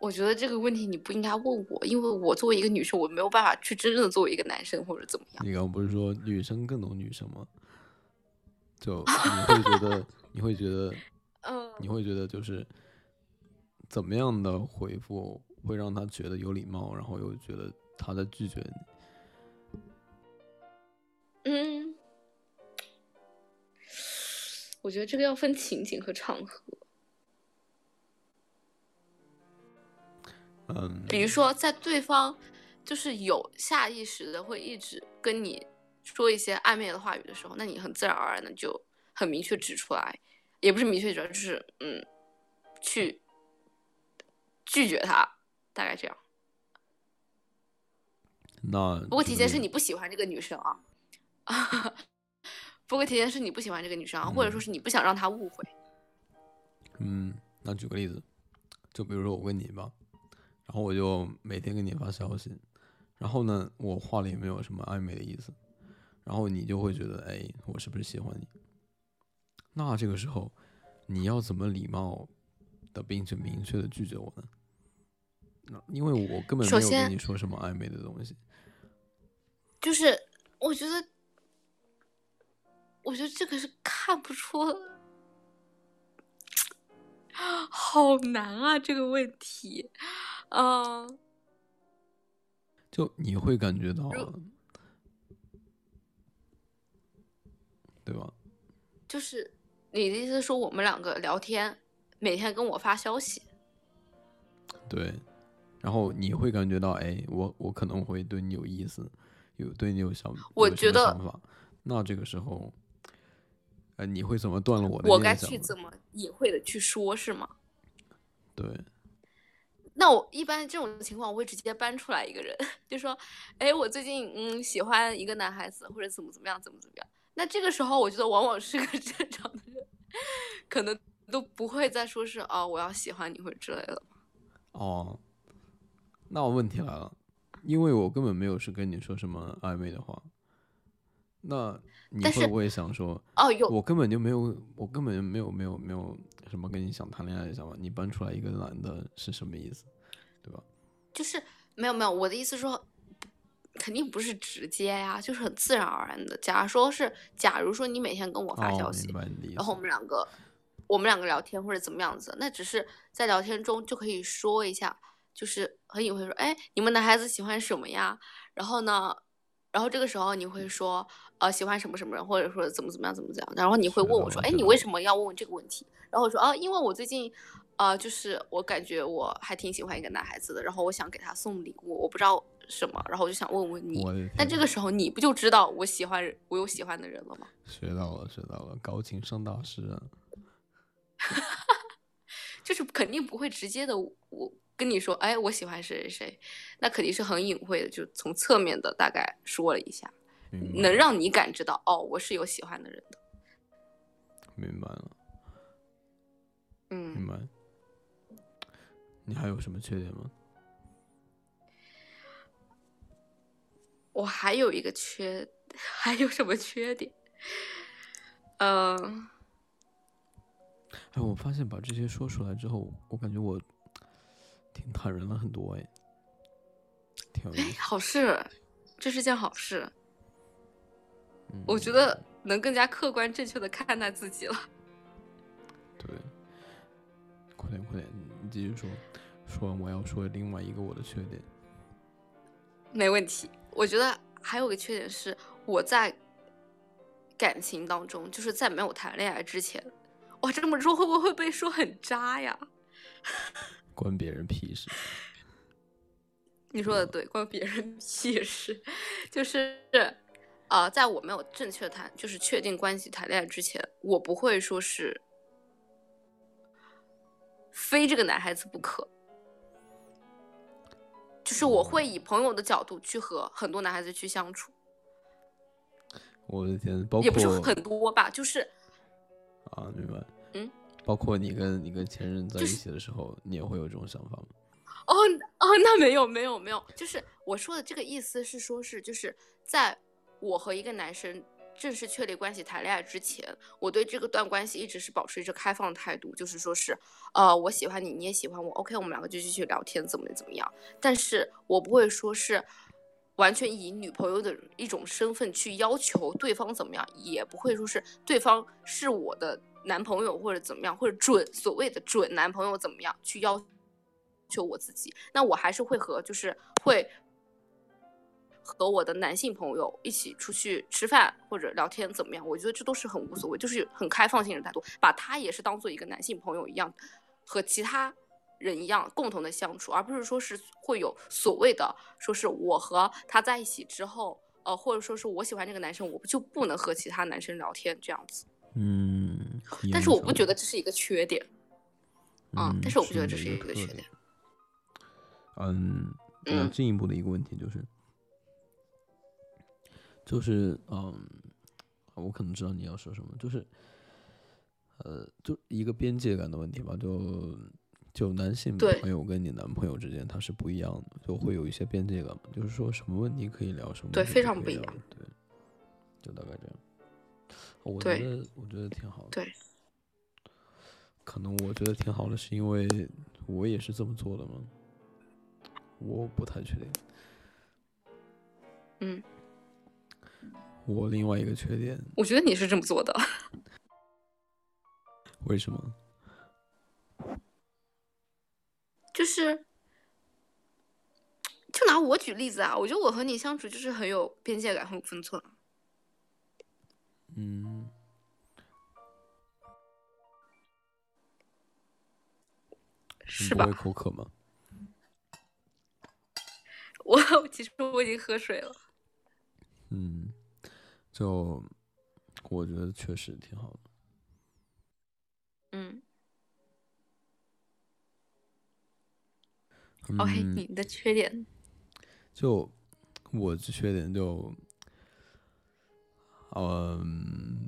我觉得这个问题你不应该问我，因为我作为一个女生，我没有办法去真正的作为一个男生或者怎么样。你刚刚不是说女生更懂女生吗？就你会觉得，<laughs> 你会觉得，嗯，你会觉得就是怎么样的回复会让他觉得有礼貌，然后又觉得他在拒绝你？嗯，我觉得这个要分情景和场合。嗯，比如说，在对方就是有下意识的会一直跟你说一些暧昧的话语的时候，那你很自然而然的就很明确指出来，也不是明确指出来，就是嗯，去拒绝他，大概这样。那不过提前是你不喜欢这个女生啊，不过提前是你不喜欢这个女生啊，或者说是你不想让她误会。嗯，那举个例子，就比如说我问你吧，然后我就每天给你发消息，然后呢，我话里也没有什么暧昧的意思，然后你就会觉得，哎，我是不是喜欢你？那这个时候，你要怎么礼貌的并且明确的拒绝我呢？因为我根本没有跟你说什么暧昧的东西。就是我觉得，我觉得这个是看不出，<gasps> 好难啊这个问题，嗯、就你会感觉到，对吧？就是你的意思说我们两个聊天，每天跟我发消息，对，然后你会感觉到，哎，我我可能会对你有意思，有对你有想，我觉得那这个时候，呃，你会怎么断了我的我该？去怎么隐晦的去说，是吗？对，那我一般这种情况，我会直接搬出来一个人，就说，哎，我最近嗯喜欢一个男孩子，或者怎么怎么样，怎么怎么样。那这个时候，我觉得往往是个 <laughs> 正常的人，可能都不会再说是哦，我要喜欢你或者之类的。哦，那我问题来了，因为我根本没有是跟你说什么暧昧的话，那你但是会不会想说，哦，有我根本就没有，我根本就没有没有没有什么跟你想谈恋爱的想法，你搬出来一个男的是什么意思，对吧？就是没有没有，我的意思说，肯定不是直接呀，就是很自然而然的。假如说是，假如说你每天跟我发消哦，息，然后我。们两个，我们两个聊天或者怎么样子，那只是在聊天中就可以说一下，就是很隐晦说，哎，你们男孩子喜欢什么呀？然后呢，然后这个时候你会说，呃，喜欢什么什么人，或者说怎么怎么样怎么怎样，然后你会问我说，哎，你为什么要问我这个问题？然后我说，哦，因为我最近，呃，就是我感觉我还挺喜欢一个男孩子的，然后我想给他送礼物，我不知道什么，然后我就想问问你。那这个时候你不就知道我喜欢，我有喜欢的人了吗？学到了，学到了，高情商大师啊！<laughs> 就是肯定不会直接的，我跟你说，哎，我喜欢谁谁谁，那肯定是很隐晦的，就从侧面的大概说了一下，能让你感知到，哦，我是有喜欢的人的。明白了，嗯明，白。你还有什么缺点吗？我还有一个缺，<laughs> 还有什么缺点？嗯、哎，我发现把这些说出来之后，我感觉我挺坦然了很多哎，挺有意哎，思。好事，这是件好事。嗯我觉得能更加客观正确的看待自己了。对，快点快点，你继续说。说完我要说另外一个我的缺点。没问题。我觉得还有个缺点是，我在感情当中，就是在没有谈恋爱之前，哇，这么说会不会被说很渣呀？关别人屁事。你说的对，关别人屁事。<laughs> 就是，呃，在我没有正确谈，就是确定关系谈恋爱之前，我不会说是非这个男孩子不可。就是我会以朋友的角度去和很多男孩子去相处，我的天，包也不是很多吧，就是啊，明白。嗯，包括你跟你跟前任在一起的时候，你也会有这种想法吗？哦哦，那没有没有没有，就是我说的这个意思是说是就是在我和一个男生正式确立关系、谈恋爱之前，我对这个段关系一直是保持着开放的态度，就是说是呃我喜欢你，你也喜欢我，OK，我们两个就继续聊天，怎么怎么样，但是我不会说是。完全以女朋友的一种身份去要求对方怎么样，也不会说是对方是我的男朋友或者怎么样，或者准所谓的准男朋友怎么样去要求我自己。那我还是会和就是会和我的男性朋友一起出去吃饭或者聊天怎么样？我觉得这都是很无所谓，就是很开放性的态度，把他也是当做一个男性朋友一样，和其他人一样共同的相处，而不是说是会有所谓的说是我和他在一起之后，呃，或者说是我喜欢这个男生，我就不能和其他男生聊天这样子。嗯，但是我不觉得，这是一个缺点啊、嗯但是我不觉得这是一个缺点。嗯，比较嗯进一步的一个问题就是，就是嗯，我可能知道你要说什么，就是呃，就一个边界感的问题吧，就就男性朋友跟你男朋友之间他是不一样的，就会有一些边界感嘛，就是说什么问题可以聊，什么对非常不一样，对，就大概这样。我觉得我觉得挺好的，对，可能我觉得挺好的，是因为我也是这么做的吗。我不太确定。嗯，我另外一个缺点，我觉得你是这么做的。为什么？<laughs> 就是，就拿我举例子啊，我觉得我和你相处就是很有边界感，很有分寸。嗯。是吧？口渴吗？<laughs> 我其实我已经喝水了。嗯，就我觉得确实挺好的。嗯。OK，你的缺点？就我的缺点就，嗯，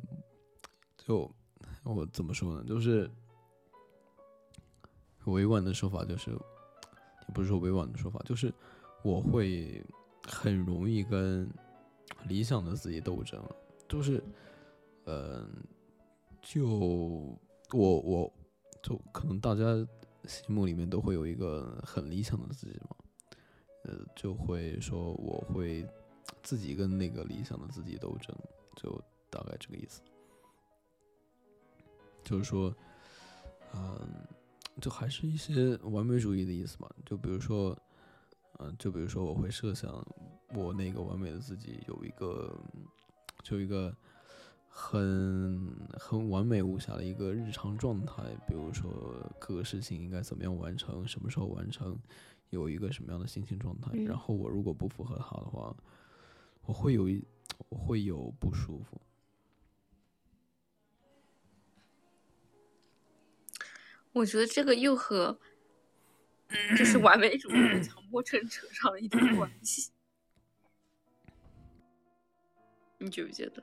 就我怎么说呢？就是。委婉的说法就是，也不是说委婉的说法，就是我会很容易跟理想的自己斗争，就是，嗯，就我我就可能大家心目里面都会有一个很理想的自己嘛，呃，就会说我会自己跟那个理想的自己斗争，就大概这个意思，就是说，嗯。就还是一些完美主义的意思嘛？就比如说，嗯，就比如说，我会设想我那个完美的自己有一个，就一个很很完美无瑕的一个日常状态。比如说，各个事情应该怎么样完成，什么时候完成，有一个什么样的心情状态。然后我如果不符合他的话，我会有一，我会有不舒服。我觉得这个又和 <clears throat> 就是完美主义、强迫症扯上了一点关系，你觉不觉得？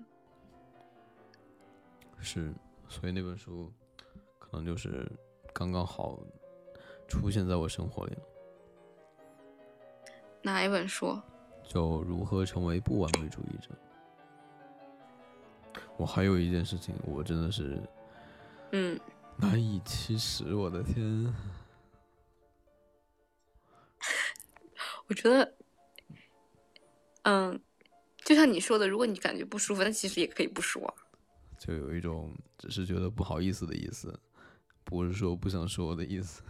<clears throat> 是，所以那本书可能就是刚刚好出现在我生活里了。哪一本书？就如何成为不完美主义者。我还有一件事情，我真的是，嗯。难以启齿，我的天！<laughs> 我觉得，嗯，就像你说的，如果你感觉不舒服，那其实也可以不说。就有一种只是觉得不好意思的意思，不是说不想说的意思。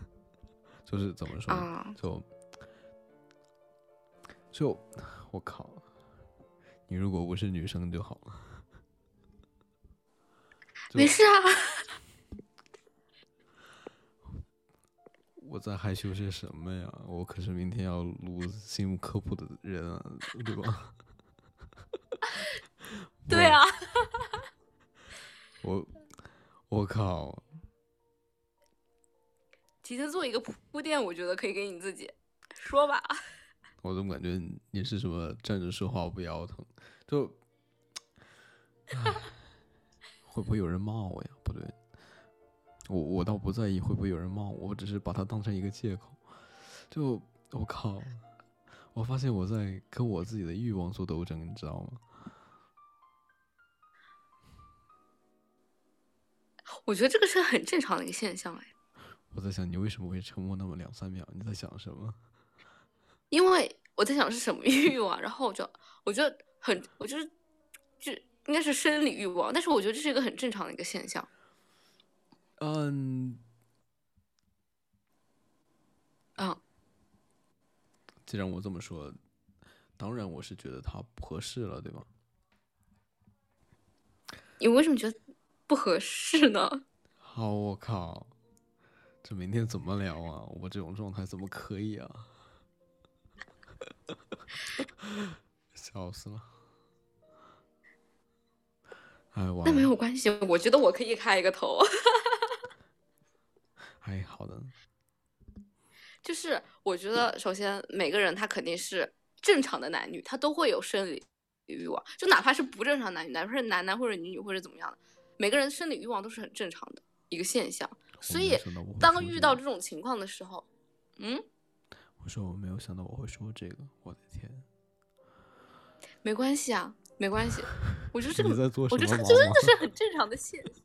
就是怎么说？就就我靠！你如果不是女生就好了。<laughs> 没事啊。我在害羞些什么呀？我可是明天要录新闻科普的人啊，对吧？<laughs> 对啊。我我靠！提前做一个铺垫，我觉得可以给你自己说吧。我怎么感觉你是什么站着说话不腰疼？就会不会有人骂我呀？不对。我我倒不在意会不会有人骂我，我只是把它当成一个借口。就我靠，我发现我在跟我自己的欲望做斗争，你知道吗？我觉得这个是很正常的一个现象，哎。我在想你为什么会沉默那么两三秒？你在想什么？<laughs> 因为我在想是什么欲望，然后我就我觉得很，我就是就应该是生理欲望，但是我觉得这是一个很正常的一个现象。嗯，啊，既然我这么说，当然我是觉得他不合适了，对吧？你为什么觉得不合适呢？好，我靠，这明天怎么聊啊？我这种状态怎么可以啊？<laughs> 笑死了！哎，那没有关系，我觉得我可以开一个头。哎，好的。就是我觉得，首先每个人他肯定是正常的男女，他都会有生理欲望，就哪怕是不正常男女，哪怕是男男或者女女或者怎么样的，每个人生理欲望都是很正常的一个现象。所以，当遇到这种情况的时候，嗯，我说我没有想到我会说这个，我的天。<laughs> 没关系啊，没关系。我觉得这 <laughs> 个，我觉得这真的是 <laughs> 很正常的现象。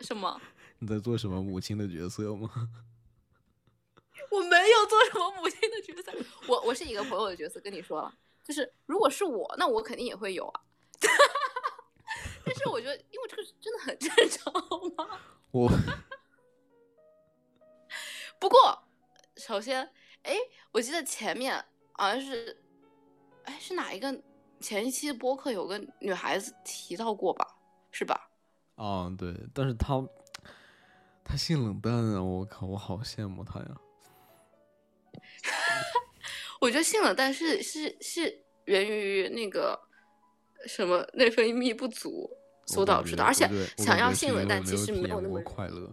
什么？你在做什么母亲的角色吗？<laughs> 我没有做什么母亲的角色，我我是一个朋友的角色，跟你说了，就是如果是我，那我肯定也会有啊。<laughs> 但是我觉得，因为这个真的很正常，好吗？<laughs> 我不过，首先，哎，我记得前面好像是，哎，是哪一个前一期的播客有个女孩子提到过吧？是吧？啊，对，但是她她性冷淡啊！我靠，我好羡慕他呀。<laughs> 我觉得性冷淡是是是源于那个什么内分泌不足所导致的，而且想要性冷淡其实没有那么快乐。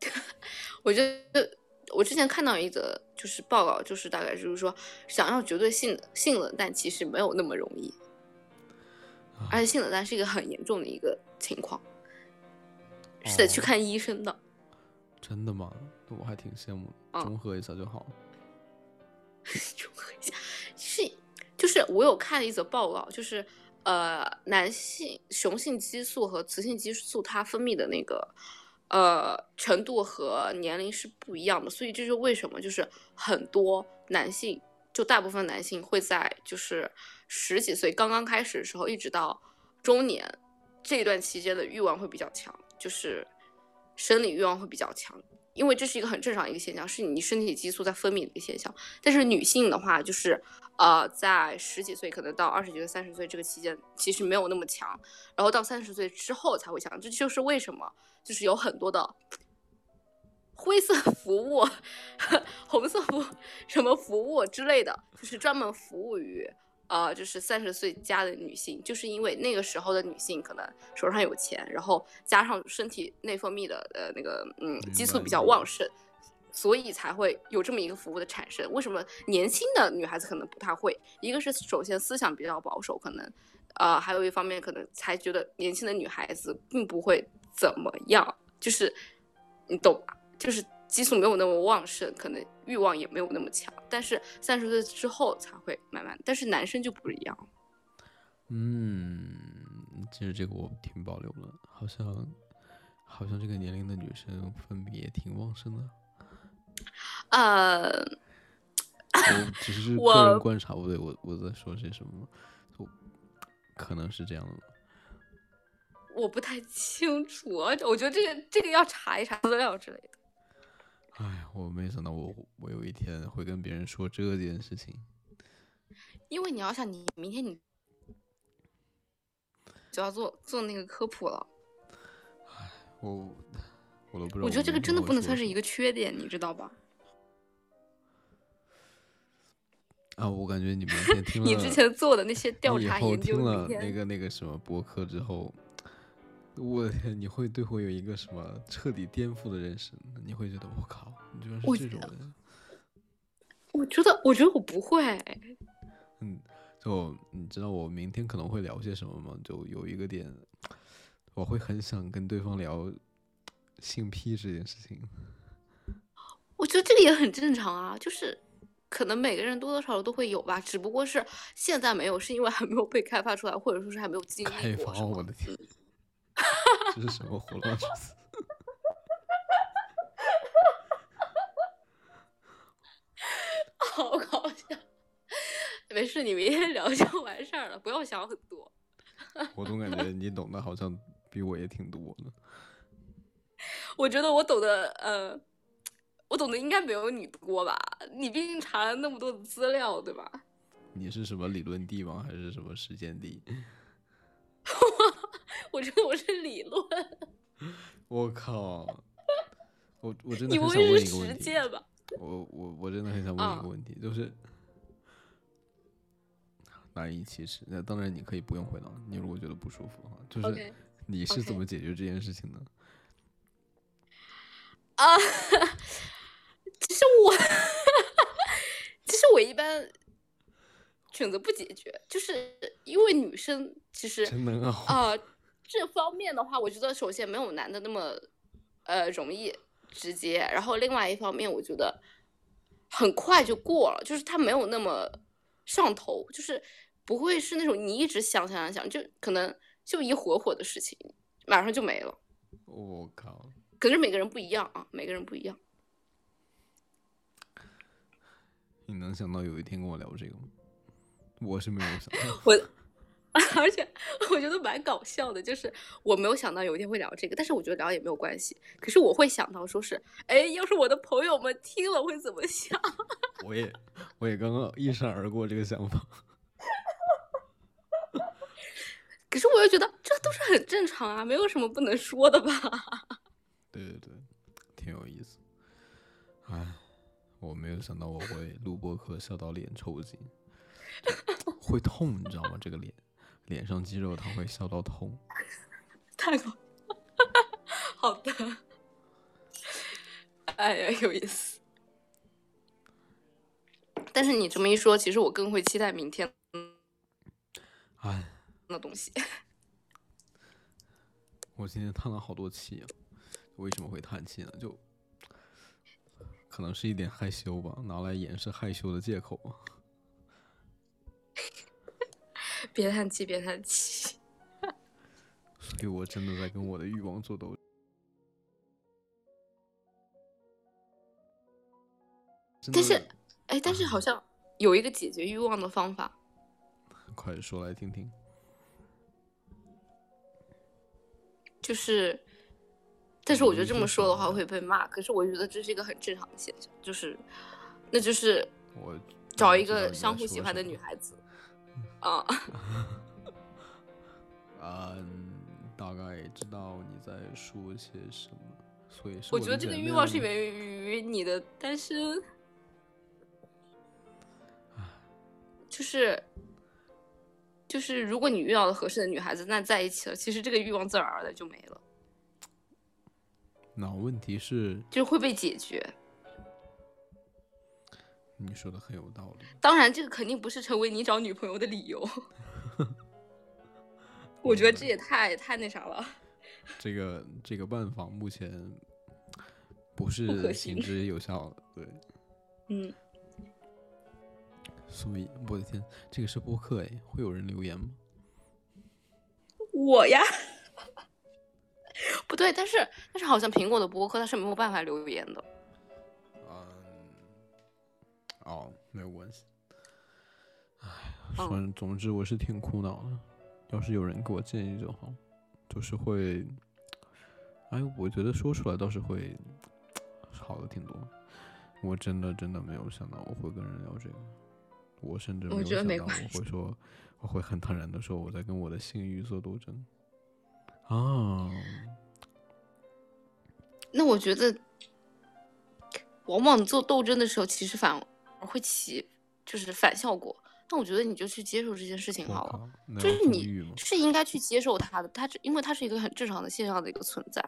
<laughs> 我觉得我之前看到一则就是报告，就是大概就是说，想要绝对性性冷淡其实没有那么容易，而且性冷淡是一个很严重的一个情况，是得去看医生的。真的吗？那我还挺羡慕，中和一下就好。<laughs> 中和一下，是就是我有看一则报告，就是呃，男性雄性激素和雌性激素它分泌的那个。呃，程度和年龄是不一样的，所以这是为什么？就是很多男性，就大部分男性会在就是十几岁刚刚开始的时候，一直到中年这一段期间的欲望会比较强，就是生理欲望会比较强，因为这是一个很正常一个现象，是你身体激素在分泌的一个现象。但是女性的话，就是呃，在十几岁可能到二十几岁、三十岁这个期间，其实没有那么强，然后到三十岁之后才会强，这就是为什么。就是有很多的灰色服务、<laughs> 红色服什么服务之类的，就是专门服务于呃，就是三十岁加的女性，就是因为那个时候的女性可能手上有钱，然后加上身体内分泌的呃那个嗯激素比较旺盛，所以才会有这么一个服务的产生。为什么年轻的女孩子可能不太会？一个是首先思想比较保守，可能呃还有一方面可能才觉得年轻的女孩子并不会。怎么样？就是你懂吧？就是激素没有那么旺盛，可能欲望也没有那么强。但是三十岁之后才会慢慢。但是男生就不一样。嗯，其实这个我挺保留了，好像好像这个年龄的女生分泌也挺旺盛的。呃，<laughs> 只是个人观察，不对，我我在说些什么？可能是这样的。我不太清楚，我觉得这个这个要查一查资料之类的。哎，我没想到我我有一天会跟别人说这件事情。因为你要想，你明天你就要做做那个科普了。哎，我我都不知道。我觉得这个真的不能算是一个缺点，你知道吧？啊，我感觉你明天听了 <laughs> 你之前做的那些调查研究，听了那个那个什么博客之后。我天，<laughs> 你会对我有一个什么彻底颠覆的认识？你会觉得我靠，你居然是这种人？我觉得，我觉得我不会。嗯，就你知道我明天可能会聊些什么吗？就有一个点，我会很想跟对方聊性癖这件事情。<gasps> 我觉得这个也很正常啊，就是可能每个人多多少少都会有吧，只不过是现在没有，是因为还没有被开发出来，或者说是还没有经历过。开发，我的天！这是什么胡乱说？<laughs> 好搞笑！没事，你明天聊就完事儿了，不要想很多。我总感觉你懂得好像比我也挺多的。<laughs> 我觉得我懂得，呃，我懂得应该没有你多吧？你毕竟查了那么多的资料，对吧？你是什么理论帝王，还是什么实践帝？<laughs> 我觉得我是理论。<laughs> 我靠！我我真的很想问一个问题。吧？我我我真的很想问一个问题，就是难以启齿。那当然你可以不用回答，你如果觉得不舒服的话，就是你是怎么解决这件事情的？<laughs> 啊，其实我其实我一般选择不解决，就是因为女生其实啊。这方面的话，我觉得首先没有男的那么，呃，容易直接。然后另外一方面，我觉得很快就过了，就是他没有那么上头，就是不会是那种你一直想想想想，就可能就一会会的事情，马上就没了。我靠！可是每个人不一样啊，每个人不一样。你能想到有一天跟我聊这个吗？我是没有想到。<laughs> 我，<laughs> 而且我觉得蛮搞笑的，就是我没有想到有一天会聊这个，但是我觉得聊也没有关系。可是我会想到说是，哎，要是我的朋友们听了会怎么想？<laughs> 我也，我也刚刚一闪而过这个想法。可是我又觉得这都是很正常啊，没有什么不能说的吧？对对对，挺有意思。哎，我没有想到我会录播课笑到脸抽筋，<laughs> 会痛，你知道吗？这个脸，脸上肌肉它会笑到痛。<laughs> 太好，好的。哎呀，有意思。但是你这么一说，其实我更会期待明天。哎。那东西，我今天叹了好多气啊！为什么会叹气呢？就可能是一点害羞吧，拿来掩饰害羞的借口。别叹气，别叹气。<laughs> 所以我真的在跟我的欲望做斗争。但是，哎，但是好像有一个解决欲望的方法。<laughs> 快说来听听。就是，但是我觉得这么说的话会被骂。可是我觉得这是一个很正常的现象，就是，那就是我找一个相互喜欢的女孩子。啊，<laughs> 嗯，大概知道你在说些什么，所以我觉得这个欲望是源于你的单身，就是。就是，如果你遇到了合适的女孩子，那在一起了，其实这个欲望自然而然就没了。那问题是，就会被解决。你说的很有道理。当然，这个肯定不是成为你找女朋友的理由。<laughs> 我觉得这也太太那啥了。<laughs> 这个这个办法目前不是行之有效的，对。嗯。所以，我的天，这个是播客哎，会有人留言吗？我呀，<laughs> 不对，但是但是好像苹果的播客它是没有办法留言的。嗯，哦，没有关系。哎，反正总之我是挺苦恼的。要是有人给我建议就好，就是会，哎，我觉得说出来倒是会好的挺多。我真的真的没有想到我会跟人聊这个。我甚至没有想到我会说，我会很坦然的说我在跟我的性欲做斗争啊。那我觉得，往往做斗争的时候，其实反而会起就是反效果。那我觉得你就去接受这件事情好了，就是你是应该去接受它的，它因为它是一个很正常的现象的一个存在。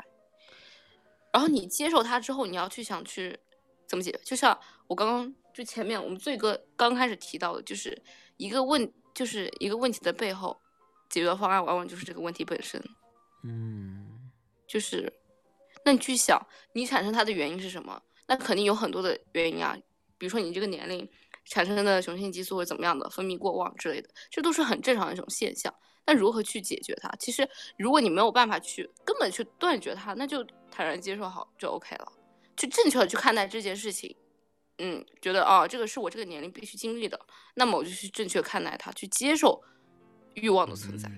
然后你接受它之后，你要去想去怎么解决，就像我刚刚。就前面我们最哥刚开始提到的，就是一个问，就是一个问题的背后，解决方案往往就是这个问题本身。嗯，就是，那你去想，你产生它的原因是什么？那肯定有很多的原因啊，比如说你这个年龄产生的雄性激素或怎么样的分泌过旺之类的，这都是很正常的一种现象。那如何去解决它？其实，如果你没有办法去根本去断绝它，那就坦然接受好就 OK 了，去正确的去看待这件事情。嗯，觉得啊，这个是我这个年龄必须经历的，那么我就去正确看待它，去接受欲望的存在。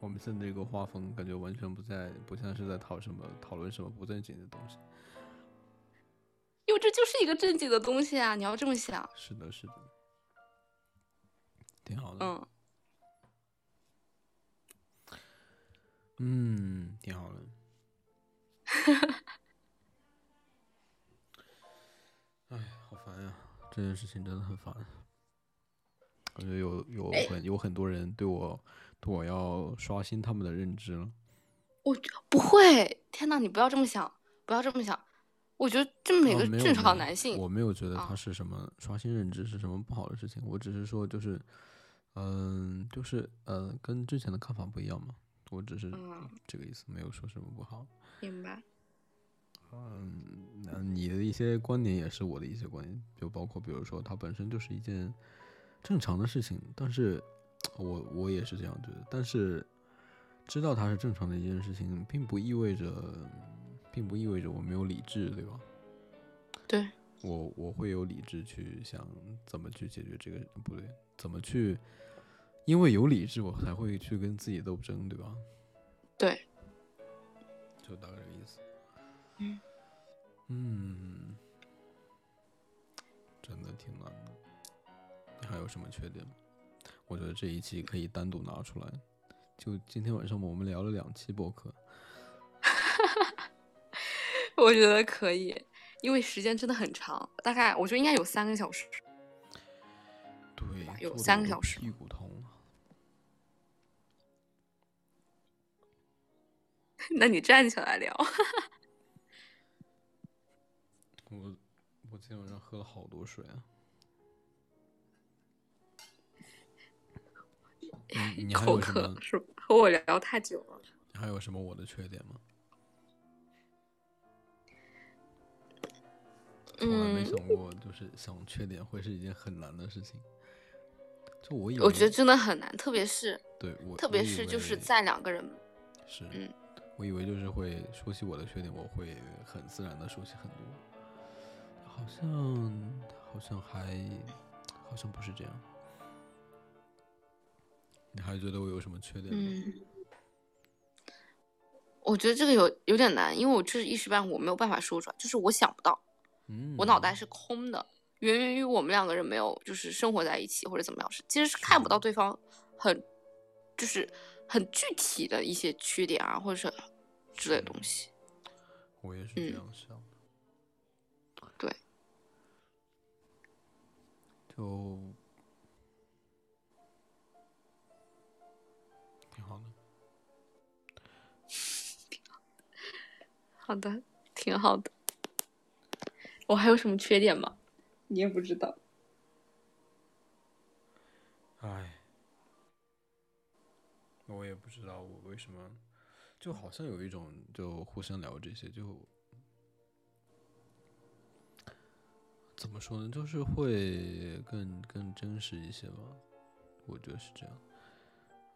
我们现在这个画风感觉完全不在，不像是在讨什么讨论什么不正经的东西，因为这就是一个正经的东西啊！你要这么想。是的，是的，挺好的。嗯，嗯，挺好的。<laughs> 哎，好烦呀！这件事情真的很烦。感觉有有很有很多人对我对我要刷新他们的认知了。我不会，天呐，你不要这么想，不要这么想。我觉得这么一个正常男性，我没有觉得他是什么刷新认知是什么不好的事情。我只是说，就是嗯，就是呃，跟之前的看法不一样嘛。我只是这个意思，没有说什么不好。明白。嗯，那你的一些观点也是我的一些观点，就包括比如说它本身就是一件正常的事情，但是我我也是这样觉得，但是知道它是正常的一件事情，并不意味着，并不意味着我没有理智，对吧？对，我我会有理智去想怎么去解决这个，不对，怎么去，因为有理智，我才会去跟自己斗争，对吧？对，就大概这个意思。嗯嗯，真的挺难的。你还有什么缺点吗？我觉得这一期可以单独拿出来。就今天晚上我们聊了两期播客，我觉得可以，因为时间真的很长，大概我觉得应该有三个小时。对，有三个小时屁股痛。<laughs> 那你站起来聊。我我今天晚上喝了好多水啊。你你 <laughs> 还口有什么渴？是吧？和我聊太久了。你还有什么我的缺点吗？从来没嗯想过，就是想缺点会是一件很难的事情。就我以为，我觉得真的很难，特别是对我，特别是就是在两个人，是，嗯我以为就是会说起我的缺点，我会很自然的说起很多，好像好像还好像不是这样。你还觉得我有什么缺点吗？嗯，我觉得这个有有点难，因为我这一时半会我没有办法说出来，就是我想不到，嗯，我脑袋是空的，源源于我们两个人没有就是生活在一起或者怎么样，是其实是看不到对方很就是很具体的一些缺点啊，或者是之类的东西。我也是这嗯样想的。对，就挺好的。<laughs> 好的，挺好的。我还有什么缺点吗？你也不知道。唉，我也不知道我为什么，就好像有一种就互相聊这些，就怎么说呢，就是会更更真实一些吧，我觉得是这样。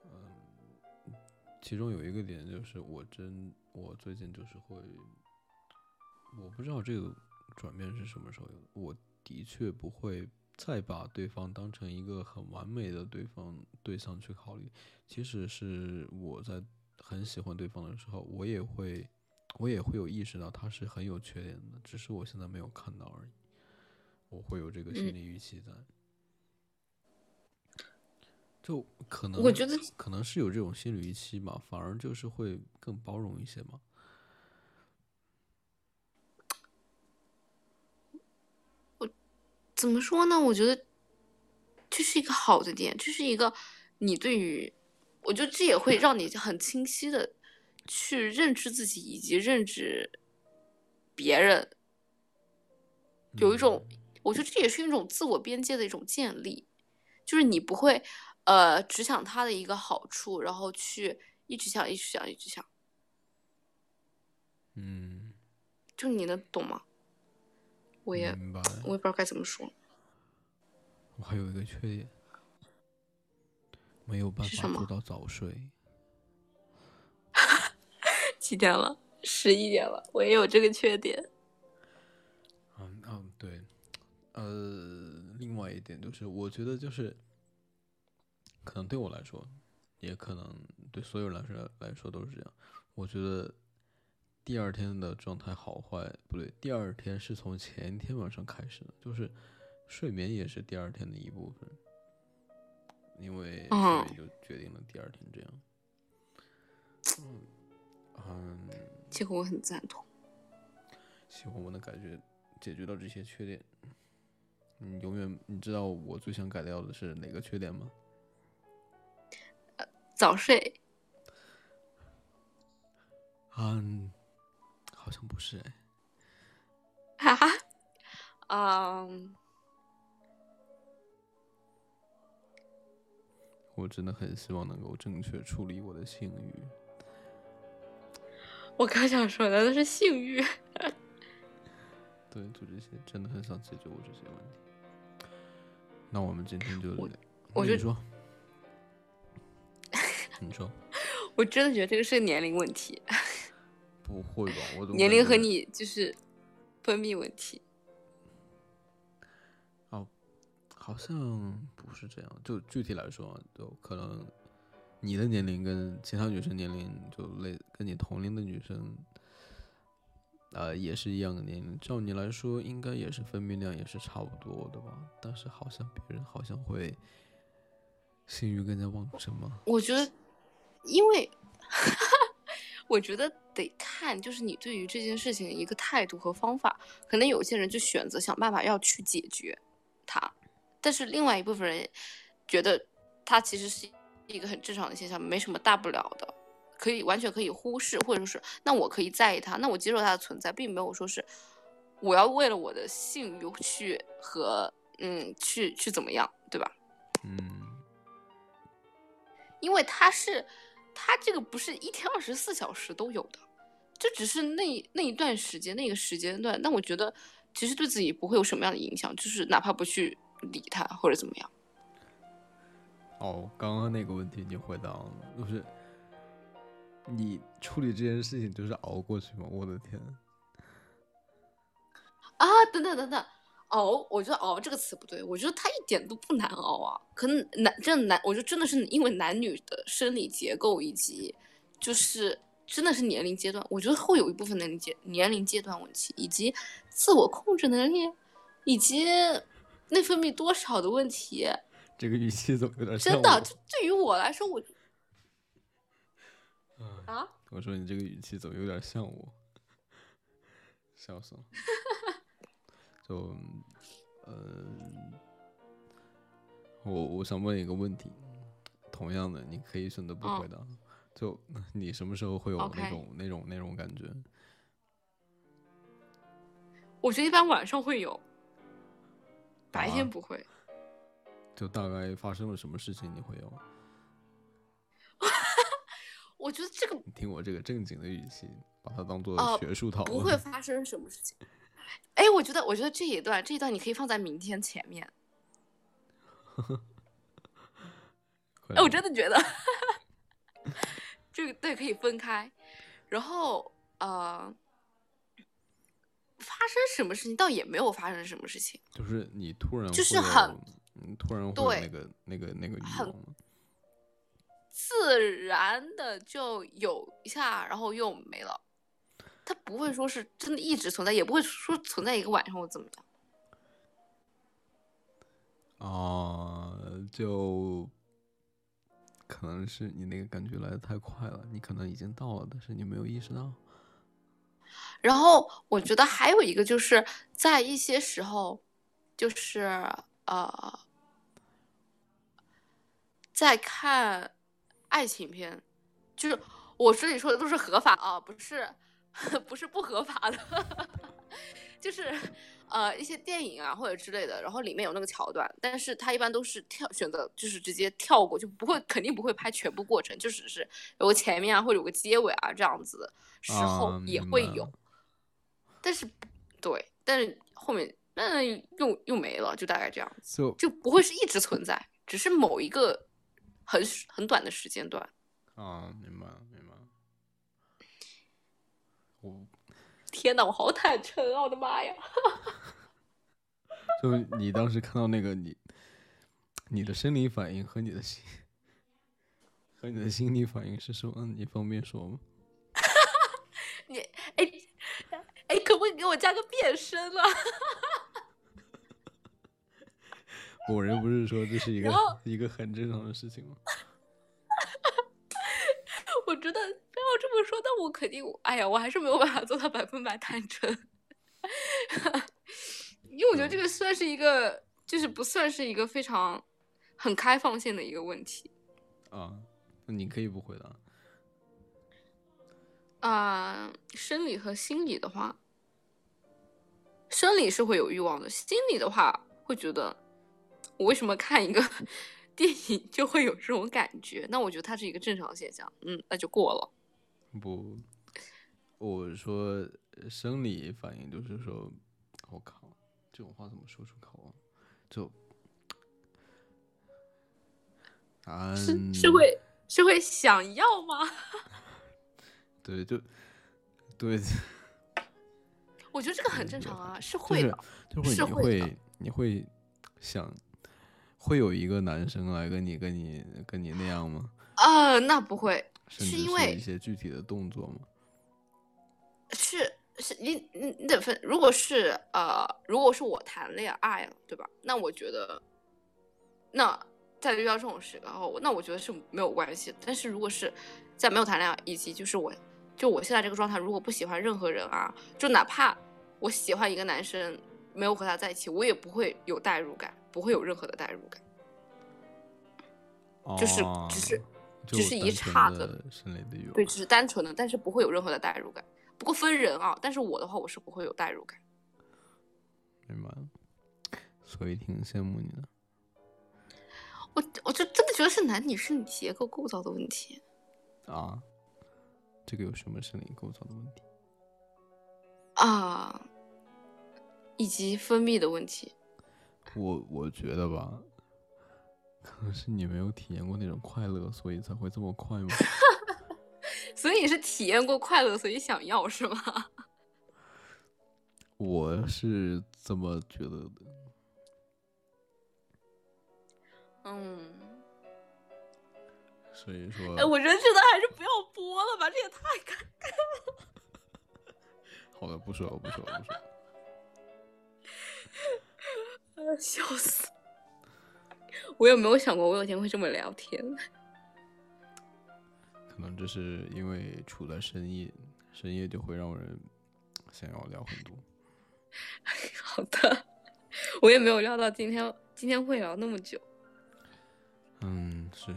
嗯，其中有一个点就是我真我最近就是会，我不知道这个转变是什么时候有的，我的确不会再把对方当成一个很完美的对方对象去考虑。即使是我在很喜欢对方的时候，我也会，我也会有意识到他是很有缺点的，只是我现在没有看到而已。我会有这个心嗯理预期在，就可能我觉得可能是有这种心理预期吧，反而就是会更包容一些嘛。怎么说呢？我觉得这是一个好的点，这是一个你对于，我觉得这也会让你很清晰的去认知自己以及认知别人，有一种，我觉得这也是一种自我边界的一种建立，就是你不会呃只想他的一个好处，然后去一直想，一直想，一直想，嗯，就你能懂吗？我也。我也不知道该怎么说，我还有一个缺点，没有办法做到早睡。<laughs> 几点了？十一点了，我也有这个缺点。嗯嗯，对，呃，另外一点就是，我觉得就是，可能对我来说，也可能对所有人来说来说都是这样。我觉得第二天的状态好坏不对，第二天是从前一天晚上开始的，就是睡眠也是第二天的一部分，因为所以就决定了第二天这样。嗯嗯。这个我很赞同。喜欢我的感觉解决到这些缺点。你永远你知道我最想改掉的是哪个缺点吗？早睡，嗯，好像不是哎。嗯，<laughs> 我真的很希望能够正确处理我的性欲。<laughs> 我刚想说的那是性欲。<laughs> 对，就这些，真的很想解决我这些问题。那我们今天就我聊我觉得那你说，你说我真的觉得这个是个年龄问题，不会吧？我总年龄和你就是分泌问题。哦好像不是这样。就具体来说，就可能你的年龄跟其他女生年龄就类跟你同龄的女生，呃，也是一样的年龄。照你来说，应该也是分泌量也是差不多的吧？但是好像别人好像会性欲更加旺盛吗？我觉得，因为我觉得得看，就是你对于这件事情一个态度和方法。可能有些人就选择想办法要去解决它。但是另外一部分人觉得它其实是一个很正常的现象，没什么大不了的，可以完全可以忽视，或者说是那我可以在意它，那我接受它的存在，并没有说是我要为了我的性欲去和嗯去去怎么样，对吧？嗯，因为它是它这个不是一天二十四小时都有的，这只是那那一段时间那个时间段，那我觉得其实对自己不会有什么样的影响，就是哪怕不去。理他或者怎么样？哦，刚刚那个问题你回答了，就是你处理这件事情就是熬过去吗？我的天！啊，等等等等，熬，我觉得“熬”这个词不对，我觉得它一点都不难熬啊。可能男，真的男，我觉得真的是因为男女的生理结构以及就是真的是年龄阶段，我觉得会有一部分年龄阶年龄阶段问题，以及自我控制能力，以及。内分泌多少的问题？这个语气怎么有点真的？就对于我来说，我啊，我说你这个语气怎么有点像我？笑死了。<laughs> 就，呃，我我想问一个问题，同样的，你可以选择不回答。就你什么时候会有那种那种那种感觉？我觉得一般晚上会有。白天不会，就大概发生了什么事情你会有？<laughs> 我觉得这个，你听我这个正经的语气，把它当做学术讨论。<laughs> 不会发生什么事情。哎，我觉得，我觉得这一段，这一段你可以放在明天前面。<laughs> 哎，我真的觉得，<laughs> 这个对可以分开。然后，呃。发生什么事情倒也没有发生什么事情，就是你突然就是很，突然会那个那个那个欲望，自然的就有一下，然后又没了。它不会说是真的一直存在，也不会说存在一个晚上或怎么样。啊，就可能是你那个感觉来的太快了，你可能已经到了，但是你没有意识到。然后我觉得还有一个就是在一些时候，就是呃，在看爱情片，就是我这里说的都是合法啊，不是 <laughs> 不是不合法的，<laughs> 就是呃一些电影啊或者之类的，然后里面有那个桥段，但是他一般都是跳选择就是直接跳过，就不会肯定不会拍全部过程，就只是有个前面啊或者有个结尾啊这样子的时候也会有。但是，对，但是后面那又又没了，就大概这样子，就就不会是一直存在，只是某一个很很短的时间段。啊，明白了，明白了。我天哪，我好坦诚啊！我的妈呀！<laughs> 就你当时看到那个你，你的生理反应和你的心和你的心理反应是什么？你方便说吗？<laughs> 你哎。哎，可不可以给我加个变身啊？<laughs> 某人不是说这是一个一个很正常的事情吗？我觉得非要这么说，但我肯定，哎呀，我还是没有办法做到百分百坦诚，<laughs> 因为我觉得这个算是一个，就是不算是一个非常很开放性的一个问题。啊，那你可以不回答。啊，生理和心理的话。生理是会有欲望的，心理的话会觉得，我为什么看一个电影就会有这种感觉？那我觉得它是一个正常现象，嗯，那就过了。不，我说生理反应就是说，我靠，这种话怎么说出口啊？就，啊，是是会是会想要吗？<laughs> 对，就对。我觉得这个很正常啊，<laughs> 是会的，就是你会你会想，会有一个男生来跟你跟你跟你那样吗？啊、那不会，是是因为一些具体的动作吗？是是你你你得分，如果是呃，如果是我谈恋爱了，对吧？那我觉得，那在遇到这种时候，那我觉得是没有关系的。但是如果是在没有谈恋爱，以及就是我就我现在这个状态，如果不喜欢任何人啊，就哪怕我喜欢一个男生，没有和他在一起，我也不会有代入感，不会有任何的代入感。就是哦只是就只是一刹的的。对，只是单纯的，但是不会有任何的代入感。不过分人啊，但是我的话，我是不会有代入感。明白了，所以挺羡慕你的。我我就真的觉得是男女生理结构构造的问题。啊，这个有什么生理构造的问题？啊，以及分泌的问题。我我觉得吧，可能是你没有体验过那种快乐，所以才会这么快吗？<laughs> 所以你是体验过快乐，所以想要是吗？我是这么觉得的。嗯，所以说，哎，我真觉得还是不要播了吧，这也太尴尬了 <laughs> 好的，不说了，不说了，不说了。<laughs> 笑死！我也没有想过我有一天会这么聊天。<laughs> 可能这是因为处在深夜，深夜就会让人想要聊很多。<laughs> 好的，我也没有料到今天今天会聊那么久。嗯，是。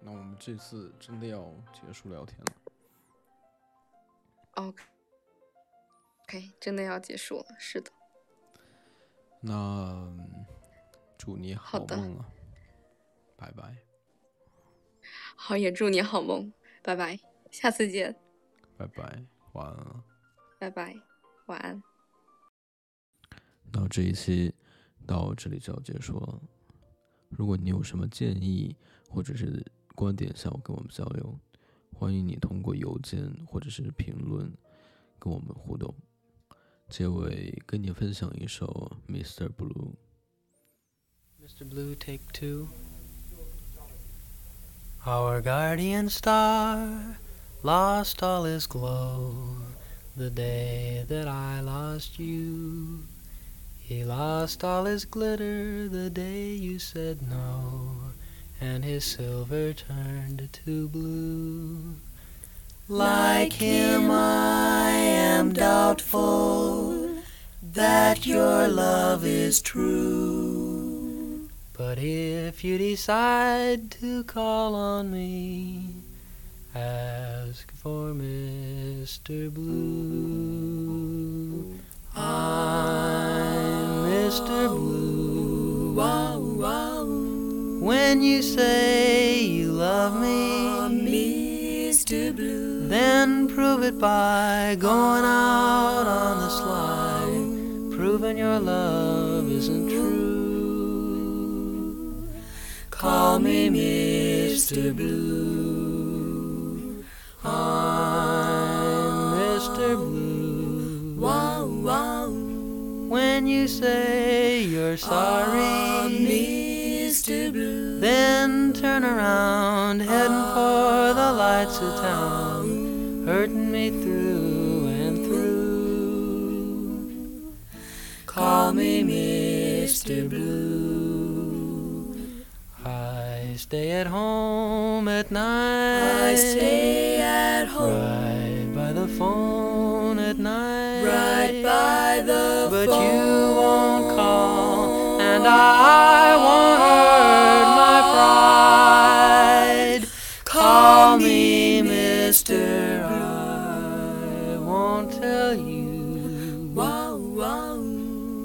那我们这次真的要结束聊天了。OK，OK，、真的要结束了，是的。那嗯祝你好梦啊！拜拜，好，也祝你好梦，拜拜，下次见，拜拜，晚安啊。拜拜，晚安。那这一期到这里就要结束了。如果你有什么建议或者是观点想要跟我们交流，欢迎你通过邮件或者是评论跟我们互动。结尾跟你分享一首 Mr. Blue。 Mr. Blue, take two. Our guardian star lost all his glow the day that I lost you. He lost all his glitter the day you said no, and his silver turned to blue. Like him, I am doubtful that your love is true. But if you decide to call on me, ask for Mr. Blue. I'm Mr. Blue. When you say you love me, Mr. Blue, then prove it by going out on the slide, proving your love isn't true. Call me Mr. Blue. I'm Mr. Blue. Wow, wow. When you say you're sorry, ah, Mr. Blue, then turn around, heading for hurting me through and through. Call me Mr. Blue. I stay at home at night.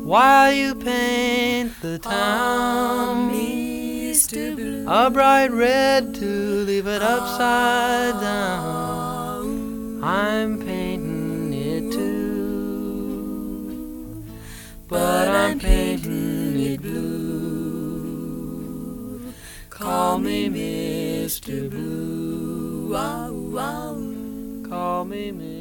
While you paint the town. A bright red to leave it upside down. I'm painting it too, but I'm painting it blue. Call me Mr. Blue. Call me Mr.